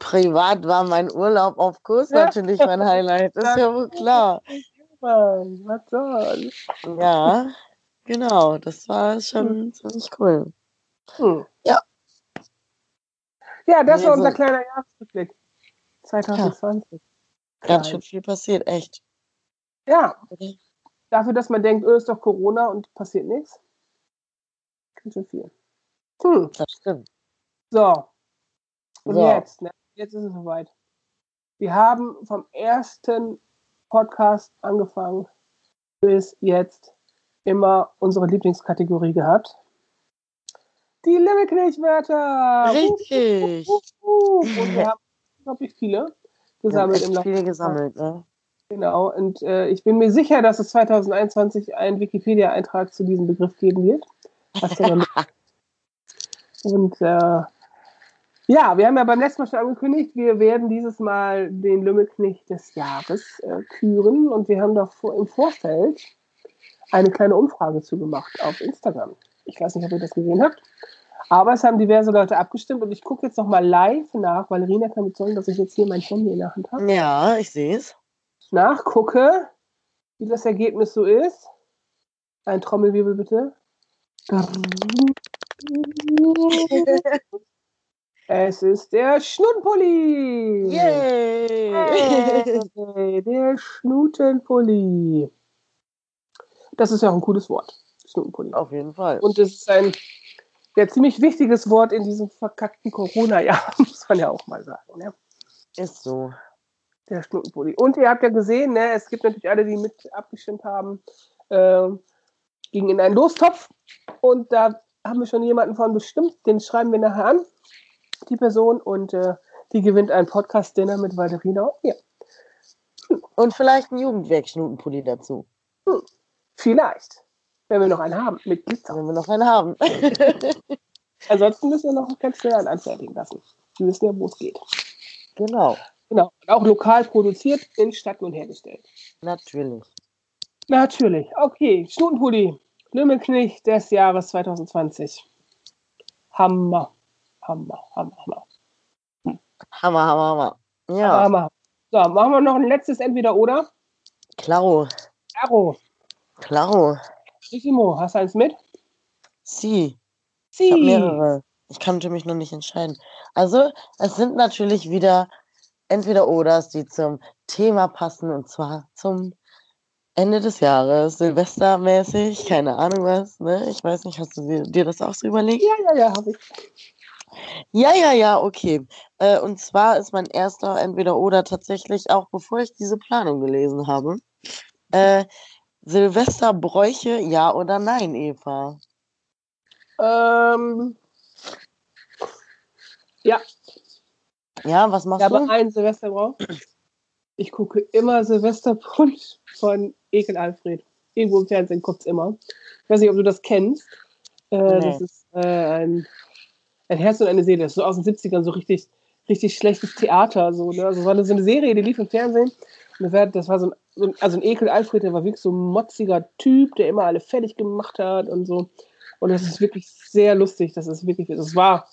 privat war mein Urlaub auf Kurs Ja. natürlich mein Highlight. Ist ja wohl klar. Was soll? Ja, genau. Das war schon ziemlich cool. Hm. Ja. Ja, das war Also- unser kleiner Jahresrückblick. 2020. Ganz schön viel passiert, echt. Ja, dafür, dass man denkt, oh, ist doch Corona und passiert nichts. Ganz schön viel. Hm. Das stimmt. So. Und So. jetzt, ne? Jetzt ist es soweit. Wir haben vom ersten Podcast angefangen bis jetzt immer unsere Lieblingskategorie gehabt. Die Limmelknecht-Wörter. Richtig. Uh, uh, uh. Und wir haben unglaublich viele Wir haben gesammelt im echt Laufe viele gesammelt, ne? Genau, und äh, ich bin mir sicher, dass es 2021 einen Wikipedia-Eintrag zu diesem Begriff geben wird. Was der dann- und äh, ja, wir haben ja beim letzten Mal schon angekündigt, wir werden dieses Mal den Lümmelknecht des Jahres äh, küren und wir haben da vor, im Vorfeld eine kleine Umfrage zu gemacht auf Instagram. Ich weiß nicht, ob ihr das gesehen habt, aber es haben diverse Leute abgestimmt und ich gucke jetzt nochmal live nach, weil Rina kann bezeugen, dass ich jetzt hier mein Handy in der Hand habe Ja, ich sehe es. nachgucke, wie das Ergebnis so ist. Ein Trommelwirbel bitte. Es ist der Schnuttenpulli. Yay! Hey, der Schnutenpulli. Das ist ja auch ein cooles Wort. Schnutenpulli. Auf jeden Fall. Und es ist ein ja, ziemlich wichtiges Wort in diesem verkackten Corona-Jahr, muss man ja auch mal sagen. Ne? Ist so. Der Schnuttenpulli. Und ihr habt ja gesehen, ne, es gibt natürlich alle, die mit abgestimmt haben, ähm, ging in einen Lostopf. Und da haben wir schon jemanden von bestimmt, den schreiben wir nachher an, die Person. Und äh, die gewinnt ein Podcast-Dinner mit Valerina. Ja, Und vielleicht ein Jugendwerk-Schnutenpulli dazu, vielleicht. Wenn wir noch einen haben, mit Glitzer. wenn wir noch einen haben. Ansonsten müssen wir noch ganz schnell einen anfertigen lassen. Wir wissen ja, wo es geht. genau. Genau. Und auch lokal produziert, in Stadt und hergestellt. Natürlich. Natürlich. Okay, Schnutenpulli. Lümmelknecht des Jahres 2020. Hammer. Hammer, Hammer, Hammer. Hammer, hammer, hammer. Ja, Hammer. So, machen wir noch ein letztes Entweder-Oder. klaro. Aro. Klaro. Sissimo, hast du eins mit? Sie. Ich Sie. habe mehrere. Ich konnte mich noch nicht entscheiden. Also, es sind natürlich wieder entweder Oders, die zum Thema passen und zwar zum Ende des Jahres, Silvestermäßig, keine Ahnung was, ne? Ich weiß nicht, hast du dir, dir das auch so überlegt? Ja, ja, ja, habe ich. Ja, ja, ja, okay. Äh, und zwar ist mein erster Entweder-Oder tatsächlich auch, bevor ich diese Planung gelesen habe. Äh, Silvesterbräuche, ja oder nein, Eva? Ähm, ja, Ja, was machst ich habe du? einen Silvesterbrauch. Ich gucke immer Silvesterpunsch von Ekel Alfred. Irgendwo im Fernsehen guckt es immer. Ich weiß nicht, ob du das kennst. Äh, Nee. Das ist äh, ein, ein Herz und eine Seele. Das ist so aus den 70ern so richtig, richtig schlechtes Theater. So, ne? Also war so eine Serie, die lief im Fernsehen. Das war, das war so, ein, so ein, also ein Ekel Alfred, der war wirklich so ein motziger Typ, der immer alle fertig gemacht hat und so. Und das ist wirklich sehr lustig. Das ist wirklich, das war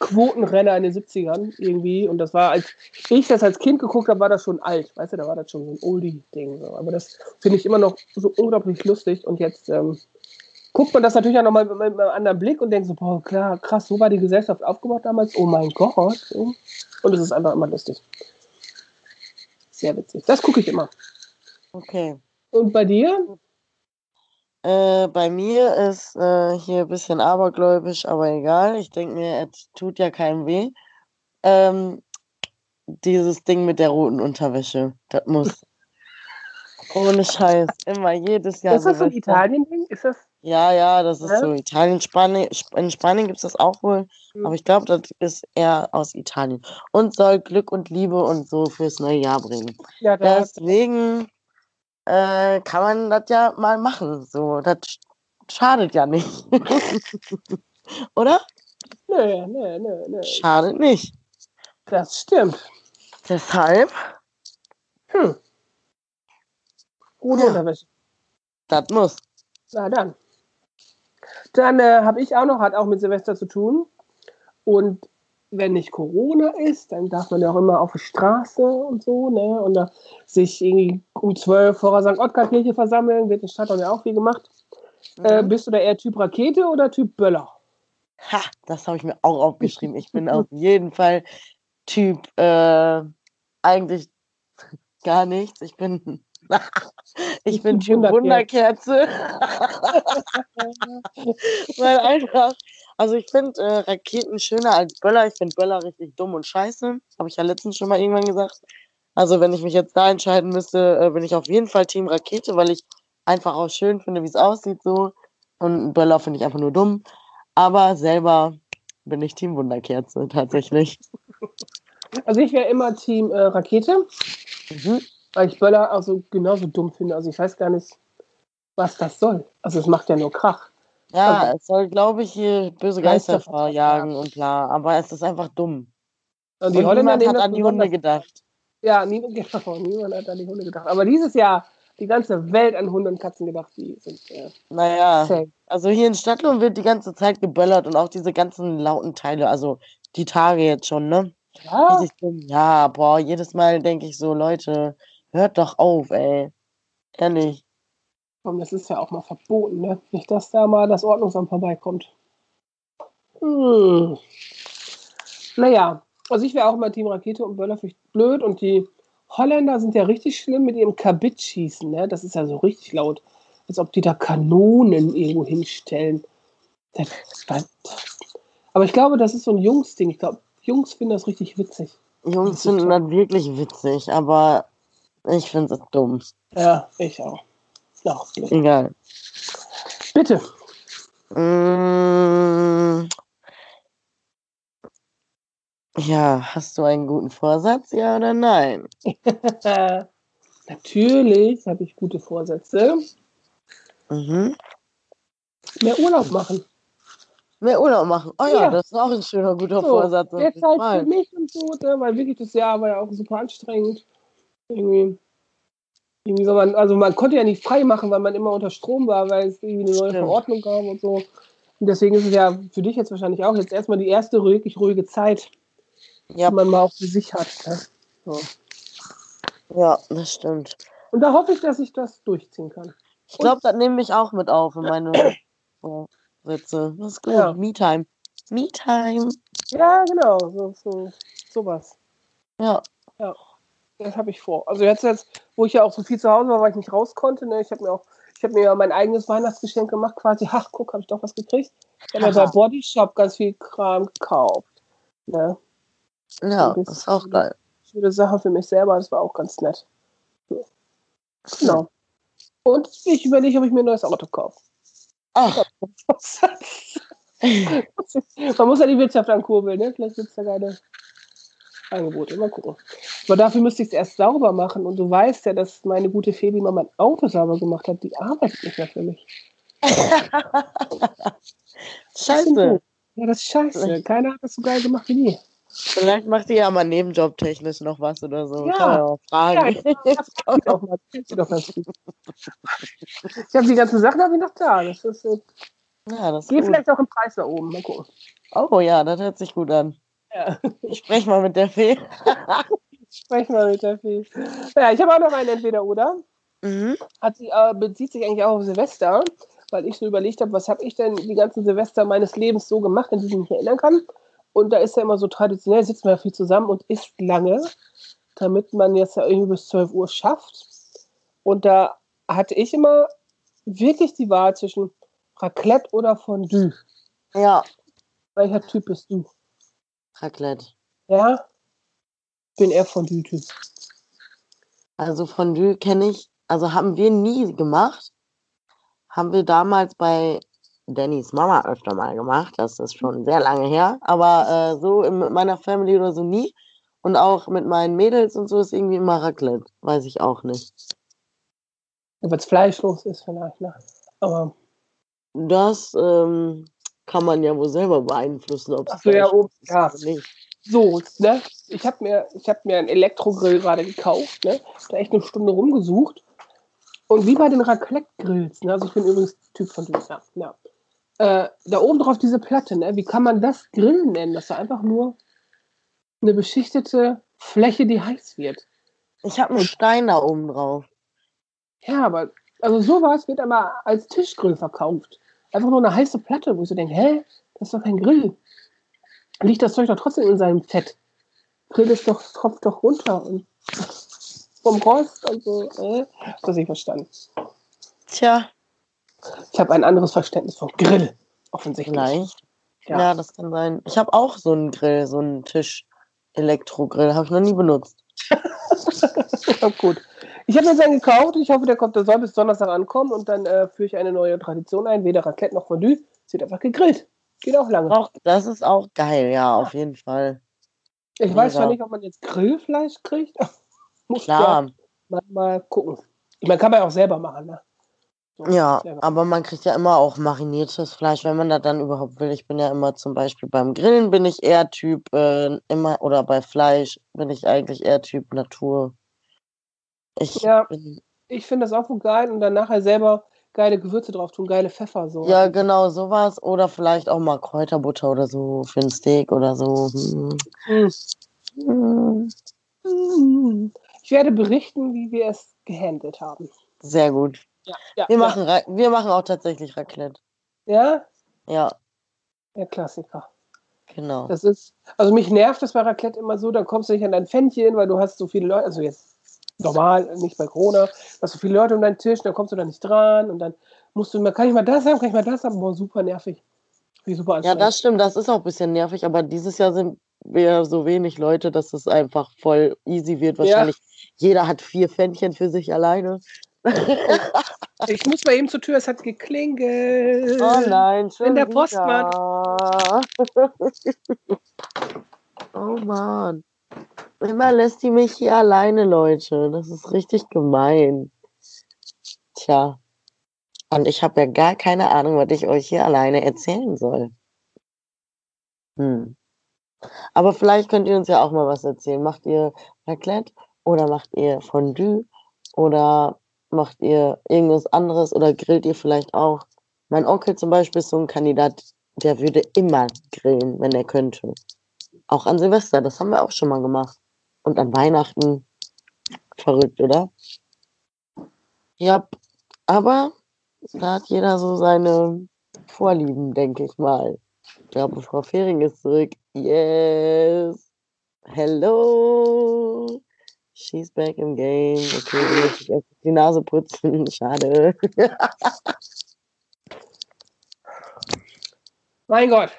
Quotenrenner in den 70ern irgendwie. Und das war, als ich das als Kind geguckt habe, war das schon alt. Weißt du, da war das schon so ein Oldie-Ding. So. Aber das finde ich immer noch so unglaublich lustig. Und jetzt ähm, guckt man das natürlich auch nochmal mit, mit einem anderen Blick und denkt so, boah, klar, krass, so war die Gesellschaft aufgebaut damals. Oh mein Gott. Und es ist einfach immer lustig. Sehr witzig. Das gucke ich immer. Okay. Und bei dir? Äh, bei mir ist äh, hier ein bisschen abergläubisch, aber egal. Ich denke mir, es tut ja keinem weh. Ähm, dieses Ding mit der roten Unterwäsche, das muss. Ohne Scheiß. Immer, jedes Jahr. ist das so ein. Italien-Ding? Ist das? Ja, ja, das ist Ja? so Italien, Spanien. Sp- In Spanien gibt es das auch wohl, Mhm. aber ich glaube, das ist eher aus Italien. Und soll Glück und Liebe und so fürs neue Jahr bringen. Ja, Deswegen äh, kann man das ja mal machen. So, das sch- schadet ja nicht. Oder? Nö, nö, nö, nö. Schadet nicht. Das stimmt. Deshalb, Hm. Gute Ja. Unterwäsche. das muss. Na dann. Dann äh, habe ich auch noch, hat auch mit Silvester zu tun. Und wenn nicht Corona ist, dann darf man ja auch immer auf die Straße und so, ne? Und da sich irgendwie um 12 vor der St. Ottgar-Kirche versammeln, wird in Stadtland ja auch viel gemacht. Äh, Mhm. bist du da eher Typ Rakete oder Typ Böller? Ha, das habe ich mir auch aufgeschrieben. Ich bin auf jeden Fall Typ, äh, eigentlich gar nichts. Ich bin, ich bin Typ Wunderkerze. Weil einfach, also ich finde äh, Raketen schöner als Böller. Ich finde Böller richtig dumm und scheiße. Habe ich ja letztens schon mal irgendwann gesagt. Also wenn ich mich jetzt da entscheiden müsste, äh, bin ich auf jeden Fall Team Rakete, weil ich einfach auch schön finde, wie es aussieht so. Und Böller finde ich einfach nur dumm. Aber selber bin ich Team Wunderkerze tatsächlich. Also ich wäre immer Team äh, Rakete, Mhm. Weil ich Böller also genauso dumm finde. Also ich weiß gar nicht, was das soll. Also es macht ja nur Krach. Ja, es soll, glaube ich, hier böse Geister verjagen und bla. Aber es ist einfach dumm. Und Und die Holländer niemand hat an die Hunde gedacht. Ja, niemand, genau, niemand hat an die Hunde gedacht. Aber dieses Jahr die ganze Welt an Hunde und Katzen gedacht, die sind äh, Naja, safe. also hier in Stadtlohn wird die ganze Zeit geböllert und auch diese ganzen lauten Teile, also die Tage jetzt schon, ne? Ja. Ja, boah, jedes Mal denke ich so, Leute, hört doch auf, ey. Ehrlich. und das ist ja auch mal verboten, ne? Nicht, dass da mal das Ordnungsamt vorbeikommt. Hm. Naja, also ich wäre auch immer Team Rakete und Böller finde ich blöd. Und die Holländer sind ja richtig schlimm mit ihrem Kabitschießen, ne? Das ist ja so richtig laut. Als ob die da Kanonen irgendwo hinstellen. Aber ich glaube, das ist so ein Jungs-Ding. Ich glaube, Jungs finden das richtig witzig. Jungs finden das wirklich witzig, aber ich finde es dumm. Ja, ich auch. Blöd. Egal. Bitte. Mm. Ja, hast du einen guten Vorsatz, ja oder nein? Natürlich habe ich gute Vorsätze. Mhm. Mehr Urlaub machen. Mehr Urlaub machen. Oh ja, Ja. das ist auch ein schöner, guter So, Vorsatz. jeden Zeit für mich und so, ne? weil wirklich das Jahr war ja auch super anstrengend. Irgendwie, irgendwie so man, also man konnte ja nicht frei machen, weil man immer unter Strom war, weil es irgendwie eine neue Stimmt. Verordnung gab und so. Und deswegen ist es ja für dich jetzt wahrscheinlich auch jetzt erstmal die erste ruhig, ruhige Zeit, Ja, die man mal auch für sich hat. Ne? So. ja, das stimmt. Und da hoffe ich, dass ich das durchziehen kann. Ich glaube, das nehme ich auch mit auf in meine Vorsätze. Das ist gut. Ja. Me-Time. Me-Time. Ja, genau, so, so, sowas. Ja. Das habe ich vor. Also jetzt, jetzt, wo ich ja auch so viel zu Hause war, weil ich nicht raus konnte, ne, ich habe mir auch, ich habe mir ja mein eigenes Weihnachtsgeschenk gemacht, quasi, ach, guck, habe ich doch was gekriegt. Ich habe mir bei. Body Shop ganz viel Kram gekauft. Ne? Ja, das ist auch geil. Schöne Sache für mich selber, das war auch ganz nett. Genau. Und ich überlege, ob ich mir ein neues Auto kaufe. Ach, Man muss ja die Wirtschaft ankurbeln, ne? Vielleicht gibt es ja keine Angebote. Mal gucken. Aber dafür müsste ich es erst sauber machen. Und du weißt ja, dass meine gute Fee, die mal mein Auto sauber gemacht hat, die arbeitet nicht mehr für mich. scheiße. Ja, das ist scheiße. Keiner hat das so geil gemacht wie die. Vielleicht macht ihr ja mal nebenjobtechnisch noch was oder so. Ja. Kann man ja auch fragen. Gut. Ich habe die ganzen Sachen habe ich noch da. Das ist, äh, Ja, das gut. vielleicht auch im Preis da oben. Mal gucken. Oh ja, das hört sich gut an. Ja. Ich spreche mal mit der Fee. Sprech mal mit der Fee. Ja, ich habe auch noch einen Entweder-Oder. Mhm. Hat sie, äh, bezieht sich eigentlich auch auf Silvester, weil ich so überlegt habe, was habe ich denn die ganzen Silvester meines Lebens so gemacht, an die ich mich erinnern kann. Und da ist ja immer so traditionell, sitzt man ja viel zusammen und isst lange, damit man jetzt ja irgendwie bis 12 Uhr schafft. Und da hatte ich immer wirklich die Wahl zwischen Raclette oder Fondue. Ja, Welcher Typ bist du? Raclette. Ja? Bin eher Fondue-Typ. Also Fondue kenne ich, also haben wir nie gemacht. Haben wir damals bei Dannys Mama öfter mal gemacht. Das ist schon sehr lange her. Aber äh, so in, mit meiner Family oder so nie. Und auch mit meinen Mädels und so ist irgendwie immer Raclette. Weiß ich auch nicht. Weil es fleischlos ist vielleicht, ne? Aber Das ähm, kann man ja wohl selber beeinflussen, ob es Ach so, ja, oben, ja. oder nicht. So, ne? Ich habe mir, ich hab mir einen Elektrogrill gerade gekauft, ne? Da echt eine Stunde rumgesucht. Und wie bei den Raclette-Grills, ne? Also ich bin übrigens Typ von Dings, ja. ja. Äh, da oben drauf diese Platte, ne? Wie kann man das Grillen nennen? Das ist einfach nur eine beschichtete Fläche, die heiß wird. Ich habe einen Stein da oben drauf. Ja, aber also sowas wird aber als Tischgrill verkauft. Einfach nur eine heiße Platte, wo ich so denke, hä? Das ist doch kein Grill. Liegt das Zeug doch trotzdem in seinem Fett. Grill ist doch, tropft doch runter und vom Rost und so. Äh, das ich verstanden. Tja, Ich habe ein anderes Verständnis von Grill, offensichtlich. vielleicht. Ja. Ja. das kann sein. Ich habe auch so einen Grill, so einen Tisch-Elektrogrill. Habe ich noch nie benutzt. Ja, gut. Ich habe mir jetzt einen gekauft. Ich hoffe, der kommt, der soll bis Donnerstag ankommen und dann äh, führe ich eine neue Tradition ein. Weder Raclette noch Fondue. Es wird einfach gegrillt. Geht auch lange. Auch, das ist auch geil, ja, auf jeden Fall. Ich weiß zwar mega. nicht, ob man jetzt Grillfleisch kriegt. Muss Klar, Mal, mal gucken. Meine, kann man ja auch selber machen, ne? So, ja, selber. aber man kriegt ja immer auch mariniertes Fleisch, wenn man das dann überhaupt will. Ich bin ja immer zum Beispiel beim Grillen bin ich eher Typ äh, immer oder bei Fleisch bin ich eigentlich eher Typ Natur. Ich Ja. bin, Ich finde das auch so geil und dann nachher selber geile Gewürze drauf tun, geile Pfeffer so. ja genau sowas oder vielleicht auch mal Kräuterbutter oder so für ein Steak oder so. Hm. Ich werde berichten, wie wir es gehandelt haben. Sehr gut. Ja, ja, Wir ja. machen, Ra- wir machen auch tatsächlich Raclette. Ja, Ja, der Klassiker. genau. Das ist, also mich nervt das bei Raclette immer so, dann kommst du nicht an dein Pfännchen, weil du hast so viele Leute, also jetzt normal, nicht bei Corona, du hast so viele Leute um deinen Tisch, dann kommst du da nicht dran und dann musst du immer, kann ich mal das haben, kann ich mal das haben? Boah, super nervig. Wie super Ja, das stimmt, das ist auch ein bisschen nervig, aber dieses Jahr sind wir so wenig Leute, dass es einfach voll easy wird. Ja. Wahrscheinlich jeder hat vier Pfännchen für sich alleine. Ich muss mal eben zur Tür, es hat geklingelt. Oh nein, schon bin der. Postmann. oh Mann. Immer lässt die mich hier alleine, Leute. Das ist richtig gemein. Tja. Und ich habe ja gar keine Ahnung, was ich euch hier alleine erzählen soll. Hm. Aber vielleicht könnt ihr uns ja auch mal was erzählen. Macht ihr Raclette oder macht ihr Fondue oder macht ihr irgendwas anderes oder grillt ihr vielleicht auch? Mein Onkel zum Beispiel ist so ein Kandidat, der würde immer grillen, wenn er könnte. Auch an Silvester, das haben wir auch schon mal gemacht. Und an Weihnachten. Verrückt, oder? Ja, aber da hat jeder so seine Vorlieben, denke ich mal. Ich glaube, Frau Fehring ist zurück. Yes. Hello. She's back im Game. Okay, du musst dich erst die Nase putzen. Schade. Mein Gott.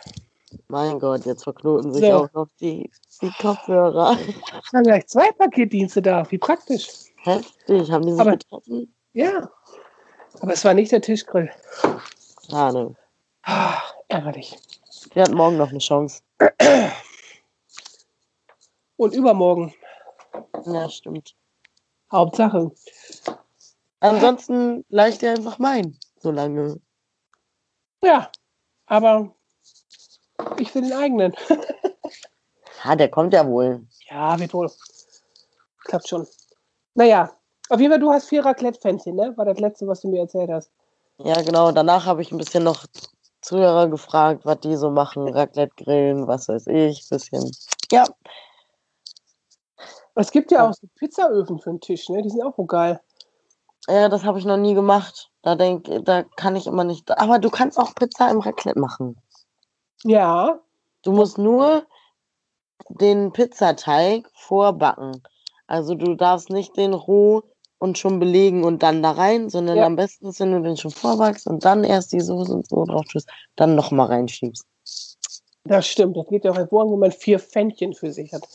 Mein Gott, jetzt verknoten sich So. auch noch die, die Kopfhörer. Es waren gleich zwei Paketdienste da. Wie praktisch. Heftig. Haben die sich Aber- getroffen? Ja. Aber es war nicht der Tischgrill. Schade. Ah, ärgerlich. Wir hatten morgen noch eine Chance. Und übermorgen. Ja, stimmt. Hauptsache. Ansonsten leicht dir einfach mein, solange. Ja, aber ich will den eigenen. Ja, der kommt ja wohl. Ja, wird wohl. Klappt schon. Naja, auf jeden Fall, du hast vier Raclette-Pfännchen, ne? War das letzte, was du mir erzählt hast. Ja, genau. Danach habe ich ein bisschen noch Zuhörer gefragt, was die so machen. Raclette grillen, was weiß ich. Bisschen. Ja, Es gibt ja auch so Pizzaöfen für den Tisch, ne? Die sind auch so geil. ja das habe ich noch nie gemacht. Da denk, da kann ich immer nicht. Aber du kannst auch Pizza im Raclette machen. Ja, Du musst nur den Pizzateig vorbacken. Also du darfst nicht den roh und schon belegen und dann da rein, sondern Ja. am besten ist, wenn du den schon vorbackst und dann erst die Soße und so drauf tust, dann nochmal reinschiebst. das stimmt. Das geht ja auch hervorragend, wenn man vier Pfännchen für sich hat.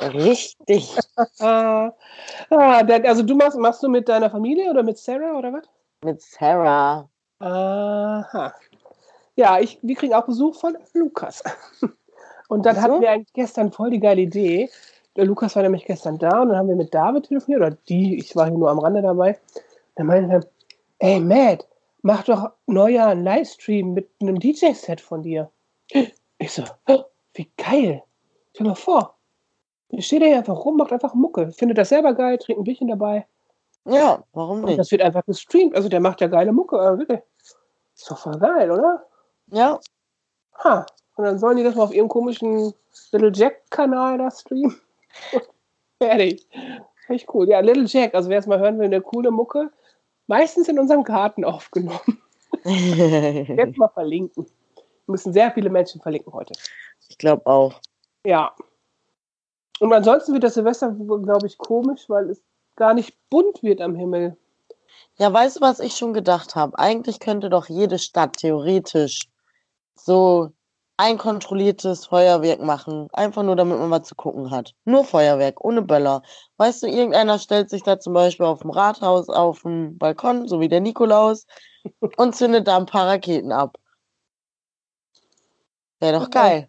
Richtig. Ah, ah, also du machst, machst du mit deiner Familie oder mit Sarah oder was? Mit Sarah. Aha. Ja, ich, wir kriegen auch Besuch von Lukas. Und dann so? hatten wir eigentlich gestern voll die geile Idee. Der Lukas war nämlich gestern da und dann haben wir mit David telefoniert, oder die, ich war hier nur am Rande dabei. Dann meinte er, ey Matt, mach doch einen Livestream mit einem DJ-Set von dir. Ich so, "Oh, wie geil. Stell dir mal vor. Ihr steht hier einfach rum, macht einfach Mucke. Findet das selber geil, trinkt ein Bierchen dabei. Ja, warum Und nicht? das wird einfach gestreamt. Also der macht ja geile Mucke. Wirklich. Ist doch voll geil, oder? Ja, Ha. Und dann sollen die das mal auf ihrem komischen Little Jack-Kanal da streamen. Fertig. Echt cool. Ja, Little Jack, also wer es mal hören will, eine coole Mucke. Meistens in unserem Garten aufgenommen. Jetzt mal verlinken. Wir müssen sehr viele Menschen verlinken heute. ich glaube auch. Ja. Und ansonsten wird das Silvester, glaube ich, komisch, weil es gar nicht bunt wird am Himmel. Ja, weißt du, was ich schon gedacht habe? Eigentlich könnte doch jede Stadt theoretisch so ein kontrolliertes Feuerwerk machen. Einfach nur, damit man was zu gucken hat. Nur Feuerwerk, ohne Böller. Weißt du, irgendeiner stellt sich da zum Beispiel auf dem Rathaus auf dem Balkon, so wie der Nikolaus, und zündet da ein paar Raketen ab. Wäre doch geil.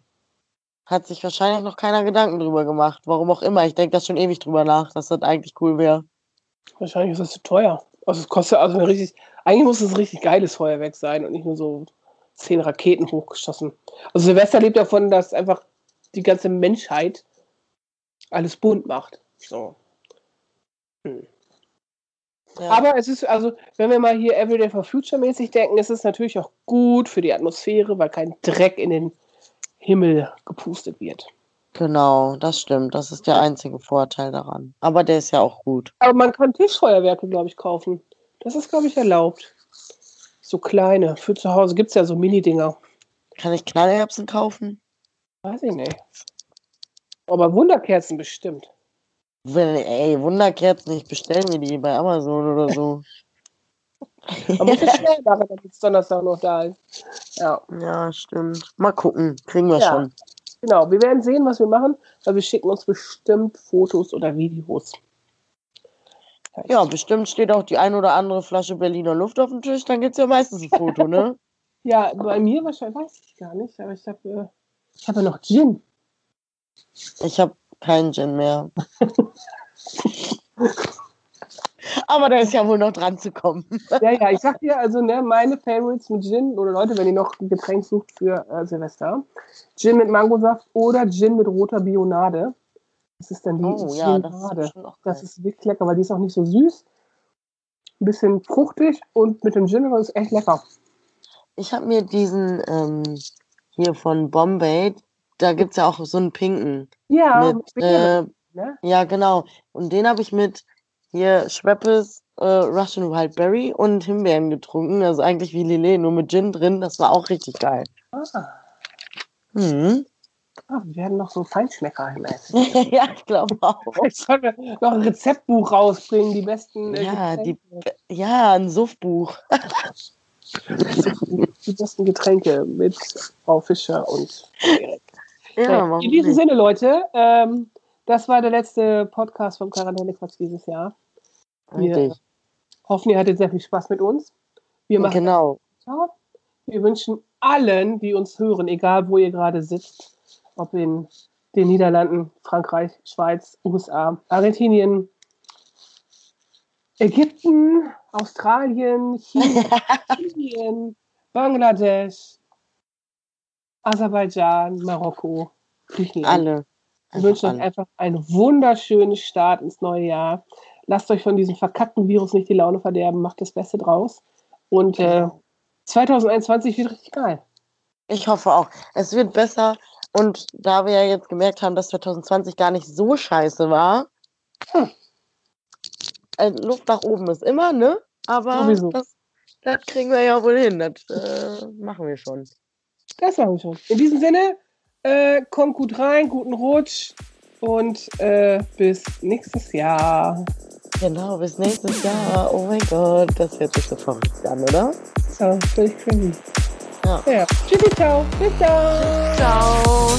Hat sich wahrscheinlich noch keiner Gedanken drüber gemacht. Warum auch immer. Ich denke das schon ewig drüber nach, dass das eigentlich cool wäre. Wahrscheinlich ist das zu teuer. Also es kostet also richtig, eigentlich muss es ein richtig geiles Feuerwerk sein und nicht nur so zehn Raketen hochgeschossen. Also Silvester lebt davon, dass einfach die ganze Menschheit alles bunt macht. So. Ja. Aber es ist, also, wenn wir mal hier Everyday for Future mäßig denken, ist es natürlich auch gut für die Atmosphäre, weil kein Dreck in den Himmel gepustet wird. Genau, das stimmt. Das ist der einzige Vorteil daran. Aber der ist ja auch gut. Aber man kann Tischfeuerwerke, glaube ich, kaufen. Das ist, glaube ich, erlaubt. So kleine. Für zu Hause gibt es ja so Mini-Dinger. Kann ich Knallerbsen kaufen? Weiß ich nicht. Aber Wunderkerzen bestimmt. Wenn, ey, Wunderkerzen, ich bestelle mir die bei Amazon oder so. Man muss es schnell machen, damit es Donnerstag noch da ist. Ja, ja, stimmt. Mal gucken. Kriegen wir Ja. schon. genau. Wir werden sehen, was wir machen, weil wir schicken uns bestimmt Fotos oder Videos. Ja, bestimmt steht auch die ein oder andere Flasche Berliner Luft auf dem Tisch. Dann gibt es ja meistens ein Foto, ne? Ja, bei mir wahrscheinlich weiß ich gar nicht, aber ich habe äh, ich habe ja noch Gin. Ich habe keinen Gin mehr. Aber da ist ja wohl noch dran zu kommen. Ja, ja, ich sag dir also, ne, meine Favorites mit Gin oder Leute, wenn ihr noch ein Getränk sucht für äh, Silvester, Gin mit Mangosaft oder Gin mit roter Bionade. Das ist dann die Oh ja, das ist Das ist wirklich lecker, weil die ist auch nicht so süß. Ein bisschen fruchtig und mit dem Gin ist echt lecker. Ich habe mir diesen ähm, hier von Bombay, da gibt es ja auch so einen pinken. Ja, mit, äh, ne? ja, genau. Und den habe ich mit hier Schweppes äh, Russian Wild Berry und Himbeeren getrunken. Also eigentlich wie Lillet, nur mit Gin drin. Das war auch richtig geil. Ah, Mhm. Ah, wir werden noch so Feinschmecker mäßig. ja, ich glaube auch. Jetzt sollen wir noch ein Rezeptbuch rausbringen, die besten äh, Ja, die, ja, ein Suffbuch. die besten Getränke mit Frau Fischer und Erik. Ja, warum In diesem? Sinne, Leute, ähm, das war der letzte Podcast vom Quarantäne-Quatsch dieses Jahr. Wir Richtig. hoffen, ihr hattet sehr viel Spaß mit uns. Wir machen Genau. Wir wünschen allen, die uns hören, egal wo ihr gerade sitzt, ob in den Niederlanden, Frankreich, Schweiz, USA, Argentinien, Ägypten, Australien, China, Indien, Bangladesch, Aserbaidschan, Marokko, Griechenland. Alle. Wir wünschen euch alle. einfach einen wunderschönen Start ins neue Jahr. Lasst euch von diesem verkackten Virus nicht die Laune verderben, macht das Beste draus. Und äh, 2021 wird richtig geil. Ich hoffe auch. Es wird besser. Und da wir ja jetzt gemerkt haben, dass 2020 gar nicht so scheiße war, Hm. äh, Luft nach oben ist immer, ne? Aber das, das kriegen wir ja wohl hin. Das äh, machen wir schon. Das machen wir schon. In diesem Sinne, äh, kommt gut rein, guten Rutsch und äh, bis nächstes Jahr. Genau, bis nächstes Jahr. Oh mein Gott, das hört sich so verrückt an, oder? So, völlig crazy. Ja. Ja. Tschüssi, ciao. Bis dann. Ciao.